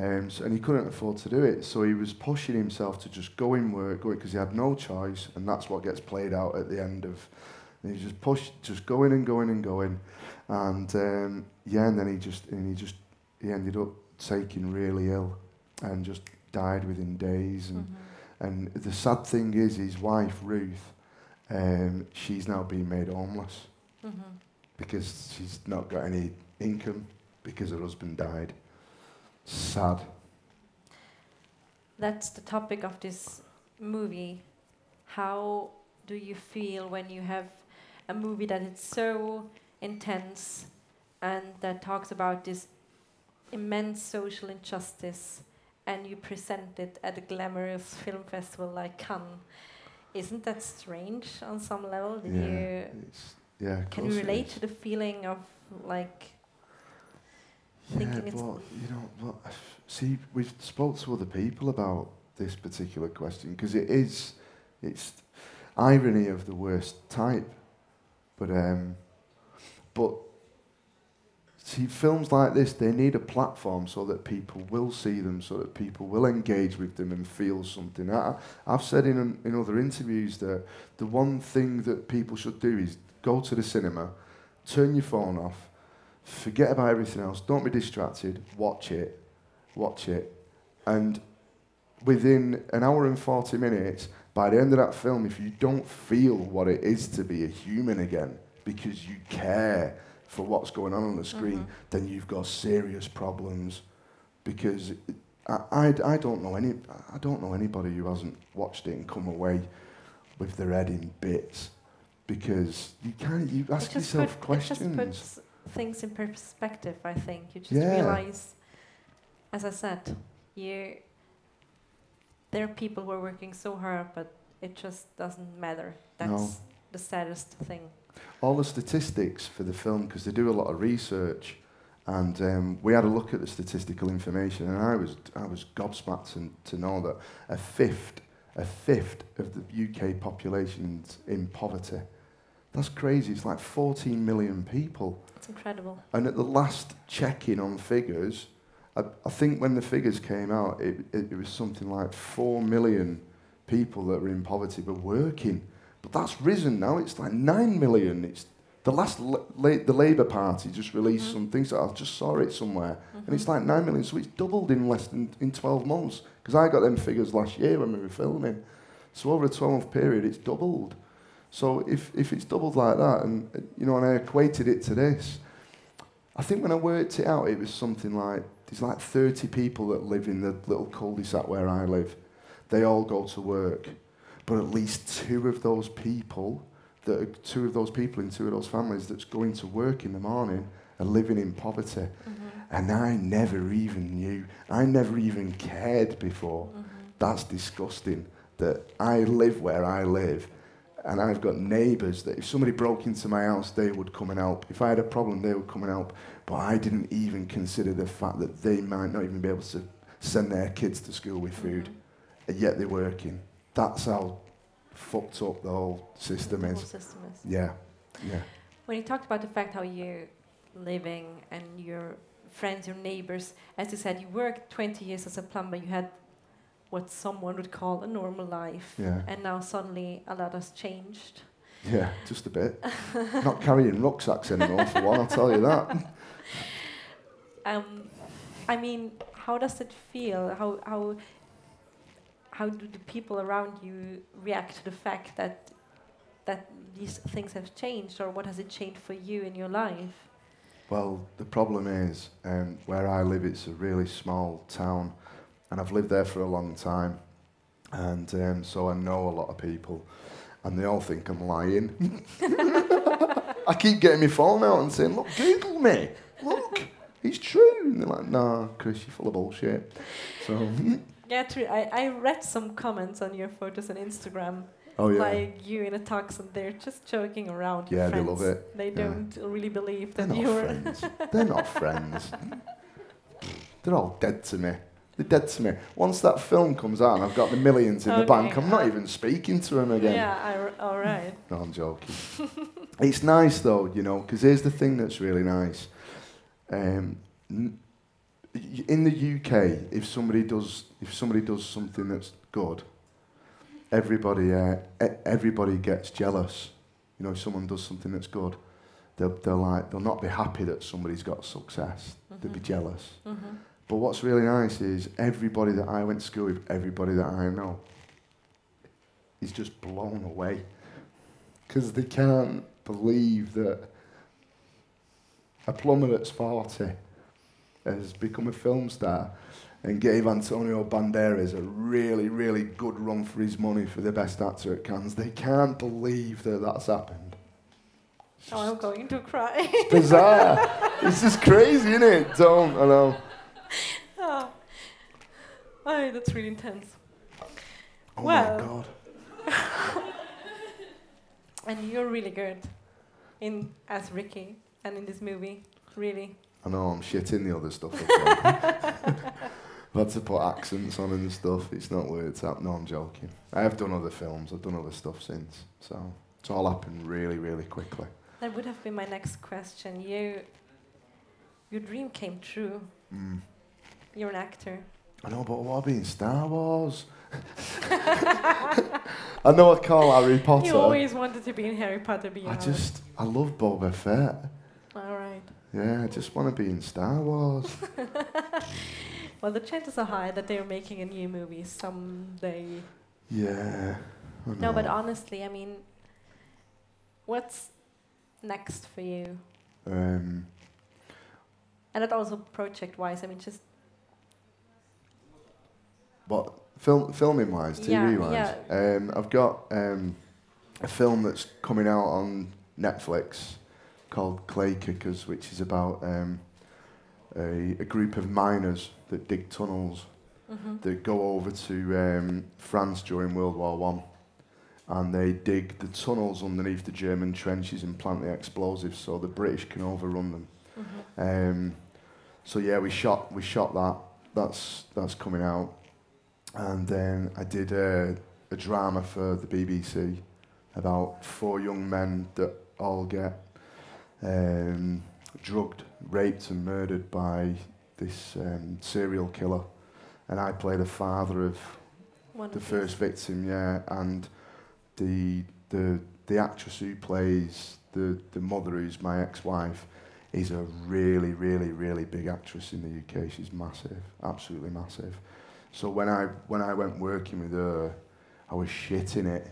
Um, so, and he couldn't afford to do it, so he was pushing himself to just go in work, because he had no choice, and that's what gets played out at the end of. And he just pushed, just going and going and going, and um, yeah, and then he just and he just he ended up taking really ill, and just died within days. And Mhm. and the sad thing is, his wife Ruth um, she's now being made homeless hmm because she's not got any income because her husband died. Sad. That's the topic of this movie. How do you feel when you have a movie that is so intense and that talks about this immense social injustice and you present it at a glamorous film festival like Cannes? Isn't that strange on some level? Did Yeah, you yeah. can you relate to the feeling of like Yeah, thinking it's- you know, what, see, we've spoke to other people about this particular question because it is, it's irony of the worst type. But um, but see, films like this they need a platform so that people will see them, so that people will engage with them and feel something. I, I've said in in other interviews that the one thing that people should do is go to the cinema, turn your phone off, forget about everything else. Don't be distracted. Watch it. Watch it. And within an hour and 40 minutes, by the end of that film, if you don't feel what it is to be a human again, because you care for what's going on on the screen, Mhm. then you've got serious problems. Because I, I, I don't know any I don't know anybody who hasn't watched it and come away with their head in bits. Because you can't you ask yourself put- questions. It just puts things in perspective. I think you just Yeah. realize, as I said, you. There are people who are working so hard, but it just doesn't matter. That's No. the saddest thing. All the statistics for the film because they do a lot of research, and um, we had a look at the statistical information, and I was I was gobsmacked to, to know that a fifth a fifth of the UK population's in poverty. That's crazy. It's like 14 million people. It's incredible. And at the last check-in on figures, I, I think when the figures came out, it, it, it was something like 4 million people that were in poverty but working. But that's risen now. It's like 9 million. It's the last, la- the Labour Party just released Mhm. some things. I just saw it somewhere. And it's Mhm. like 9 million. So it's doubled in less than in 12 months. Because I got them figures last year when we were filming. So over a 12 month period, it's doubled. So if, if it's doubled like that, and you know, and I equated it to this, I think when I worked it out, it was something like there's like 30 people that live in the little cul-de-sac where I live. They all go to work, but at least two of those people, that are, two of those people in two of those families that's going to work in the morning are living in poverty. Mhm. And I never even knew. I never even cared before. Mhm. That's disgusting. That I live where I live, and I've got neighbours that if somebody broke into my house, they would come and help. If I had a problem, they would come and help. But I didn't even consider the fact that they might not even be able to send their kids to school with food, Mhm. and yet they're working. That's how fucked up the whole system The whole is. system is. Yeah, yeah. When you talked about the fact how you're living and your friends, your neighbors, as you said, you worked 20 years as a plumber, you had what someone would call a normal life. Yeah. And now suddenly a lot has changed. Yeah, just a bit. Not carrying rucksacks anymore for one, I'll tell you that. Um, I mean, how does it feel? How, how, how do the people around you react to the fact that, that these things have changed, or what has it changed for you in your life? Well, the problem is, um, where I live, it's a really small town, and I've lived there for a long time, and um, so I know a lot of people, and they all think I'm lying. I keep getting my phone out and saying, "Look, Google me. Look, it's true." And they're like, "No, Kris, you're full of bullshit." So, Yeah, true. I, I read some comments on your photos on Instagram, oh yeah, like you in a tux, and they're just joking around. Yeah, they friends. love it. They Yeah. don't really believe they're not you're. friends. They're not friends. They're all dead to me. They're dead to me. Once that film comes out and I've got the millions in the bank, I'm not even speaking to them again. Yeah, I r all right. No, I'm joking. it's nice though, you know, because here's the thing that's really nice. Um, in the UK, if somebody does if somebody does something that's good, everybody uh, everybody gets jealous. You know, if someone does something that's good, they'll they'll like they'll not be happy that somebody's got success. They'll be jealous. Mhm. But what's really nice is everybody that I went to school with, everybody that I know, is just blown away. because they can't believe that a plumber that's 40 has become a film star and gave Antonio Banderas a really, really good run for his money for the best actor at Cannes. They can't believe that that's happened. Oh, I'm going to cry. It's bizarre. it's just crazy, isn't it? Don't, I know. oh. oh, that's really intense. Oh Well. my God. And you're really good in as Ricky and in this movie, really. I know I'm shitting the other stuff. I've had to put accents on and stuff. It's not worked out. No, I'm joking. I have done other films. I've done other stuff since. So it's all happened really, really quickly. That would have been my next question. You, your dream came true. Mm. You're an actor. I know, but what being Star Wars? I know I call Harry Potter. You always wanted to be in Harry Potter. Be I honest. just, I love Boba Fett. All right. Yeah, I just want to be in Star Wars. Well, the chances are high that they're making a new movie someday. yeah. No, but honestly, I mean, what's next for you? Um, And that also project-wise. I mean, just What film filming wise, TV Yeah, wise? Um, I've got um, a film that's coming out on Netflix called Clay Kickers, which is about um, a, a group of miners that dig tunnels mhm. that go over to um, France during World War One, and they dig the tunnels underneath the German trenches and plant the explosives so the British can overrun them. Mhm. Um, so yeah, we shot we shot that. That's that's coming out, and then I did a, a drama for the BBC about four young men that all get um, drugged, raped, and murdered by this um, serial killer, and I play the father of One the of first victim, yeah, and the the the actress who plays the the mother, who's my ex-wife, is a really, really, really big actress in the UK. She's massive, absolutely massive. So when I when I went working with her, I was shitting it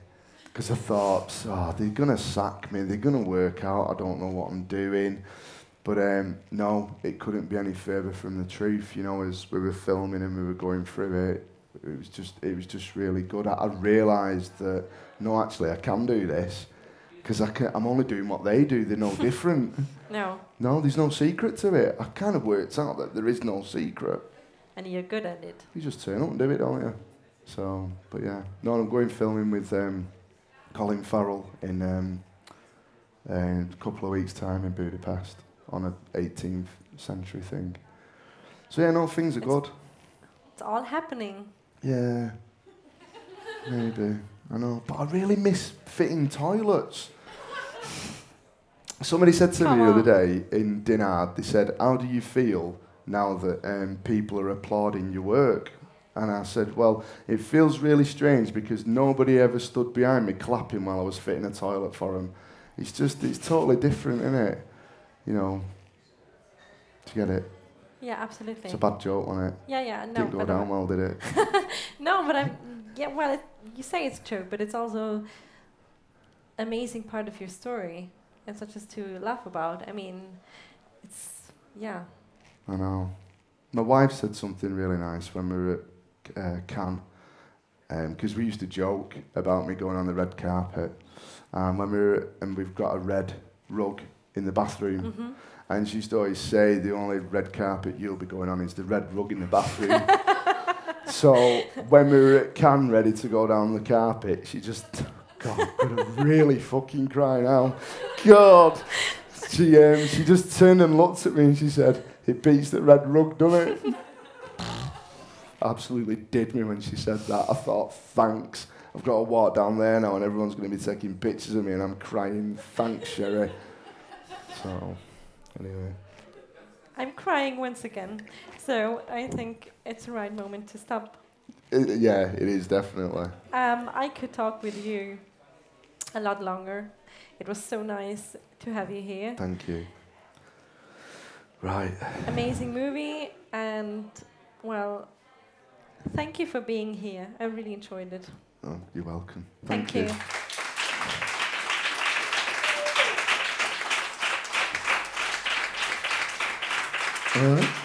because I thought, oh, they're gonna sack me. They're gonna work out. I don't know what I'm doing. But um, no, it couldn't be any further from the truth. You know, as we were filming and we were going through it, it was just it was just really good. I, I realised that no, actually, I can do this because I can, I'm only doing what they do. They're no different. No, No, there's no secret to it. I kind of worked out that there is no secret. and you're good at it. You just turn up and do it, don't you? So, but yeah, no, I'm going filming with um, Colin Farrell in um, in a couple of weeks' time in Budapest on a 18th century thing. So yeah, no, things are It's- good. It's all happening. Yeah, maybe. I know. But I really miss fitting toilets. Somebody said to Come me the other day in Dinard, they said, How do you feel now that um, people are applauding your work? And I said, Well, it feels really strange because nobody ever stood behind me clapping while I was fitting a toilet for him. It's just, it's totally different, isn't it? You know, do you get it? Yeah, absolutely. It's a bad joke, wasn't it? yeah, yeah. No, Didn't go but down uh, well, did it? no, but I'm. Yeah, well, it, you say it's true, but it's also amazing part of your story, and such as to laugh about. I mean, it's yeah. I know. My wife said something really nice when we were at uh, Cannes, because we used to joke about me going on the red carpet, and when we were, and we've got a red rug in the bathroom, hmm and she used to always say the only red carpet you'll be going on is the red rug in the bathroom. so when we were at Cannes ready to go down the carpet, she just, God, I'm gonna really fucking cry now. God. She, um, she just turned and looked at me and she said, it beats the red rug, doesn't it? Absolutely did me when she said that. I thought, thanks. I've got to walk down there now and everyone's going to be taking pictures of me and I'm crying, thanks, Sherry. So, anyway. I'm crying once again, so I think it's the right moment to stop. It, yeah, it is definitely. Um, I could talk with you a lot longer. It was so nice to have you here. Thank you. Right. Amazing movie, and well, Thank you for being here. I really enjoyed it. Oh, you're welcome. Thank, Thank you. you. All right.